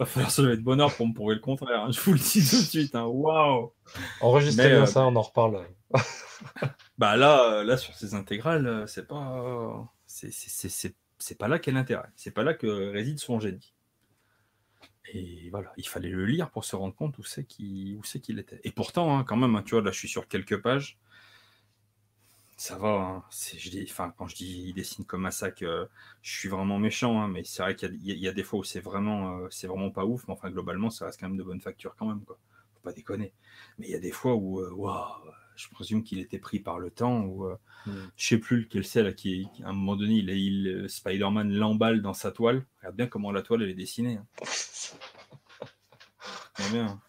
va falloir se lever de bonheur pour me prouver le contraire. Hein. Je vous le dis tout de suite. Hein. Waouh Enregistrez bien euh, ça, on en reparle. [LAUGHS] bah là, euh, là sur ces intégrales, c'est pas, c'est pas là qu'est l'intérêt. C'est pas là que réside son génie. Et voilà, il fallait le lire pour se rendre compte où c'est qu'il était. Et pourtant, hein, quand même, tu vois, là, je suis sur quelques pages ça va. Hein. Je dis, quand je dis il dessine comme un sac, euh, je suis vraiment méchant, hein, mais c'est vrai qu'il y, a des fois où c'est vraiment, euh, vraiment pas ouf, mais enfin, globalement, ça reste quand même de bonne facture quand même, quoi. Faut pas déconner. Mais il y a des fois où, euh, je présume qu'il était pris par le temps, ou mm. je sais plus lequel c'est, là, qui, à un moment donné, il, il Spider-Man l'emballe dans sa toile. Regarde bien comment la toile, elle est dessinée. Hein. [LAUGHS] bien.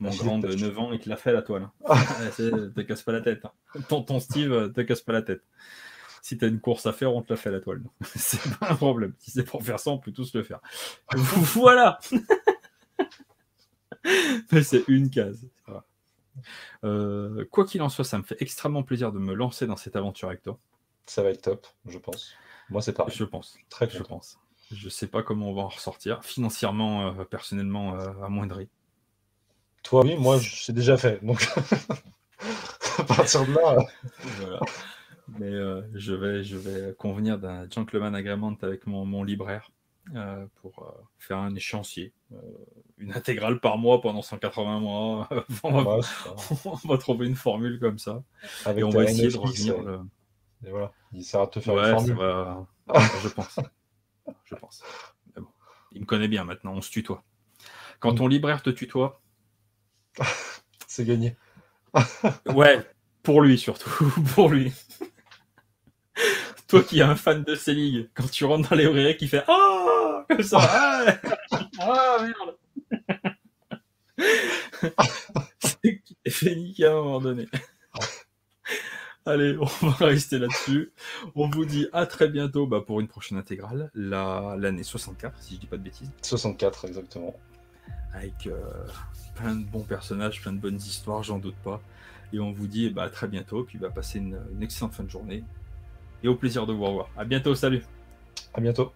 Mon grand de 9 ans, il te l'a fait la toile. Hein. [LAUGHS] te casse pas la tête. Hein. Tonton Steve, te casse pas la tête. Si tu as une course à faire, on te la fait la toile. [LAUGHS] c'est pas un problème. Si c'est pour faire ça, on peut tous le faire. voilà Mais c'est une case. Euh, quoi qu'il en soit, ça me fait extrêmement plaisir de me lancer dans cette aventure avec toi. Ça va être top, je pense. Moi, c'est pareil. Je pense. Très Je pense. Je sais pas comment on va en ressortir. Financièrement, euh, personnellement, euh, amoindri. Toi, oui, moi, c'est déjà fait. Donc, [LAUGHS] à partir de là. voilà. Mais je, vais, je vais convenir d'un gentleman agreement avec mon, mon libraire pour euh, faire un échéancier. une intégrale par mois pendant 180 mois. on, va, trouver une formule comme ça. et on va essayer de revenir. Et voilà, il sert de te faire une formule. [LAUGHS] je pense. Je pense. Bon. Il me connaît bien maintenant, on se tutoie. Quand ton libraire te tutoie, [LAUGHS] c'est gagné. ouais, pour lui surtout, [LAUGHS] pour lui. Toi qui es un fan de ces ligues, quand tu rentres dans les oreillers qui fait Ah Comme ça, ah, ah merde C'est qui t'es fait niquer à un moment donné. Allez, on va rester là-dessus. On vous dit à très bientôt bah, pour une prochaine intégrale, l'année 64, si je dis pas de bêtises. 64, exactement. Avec euh, plein de bons personnages, plein de bonnes histoires, j'en doute pas. Et on vous dit bah, à très bientôt, puis va bah, passer une, une excellente fin de journée. Et au plaisir de vous revoir. À bientôt, salut À bientôt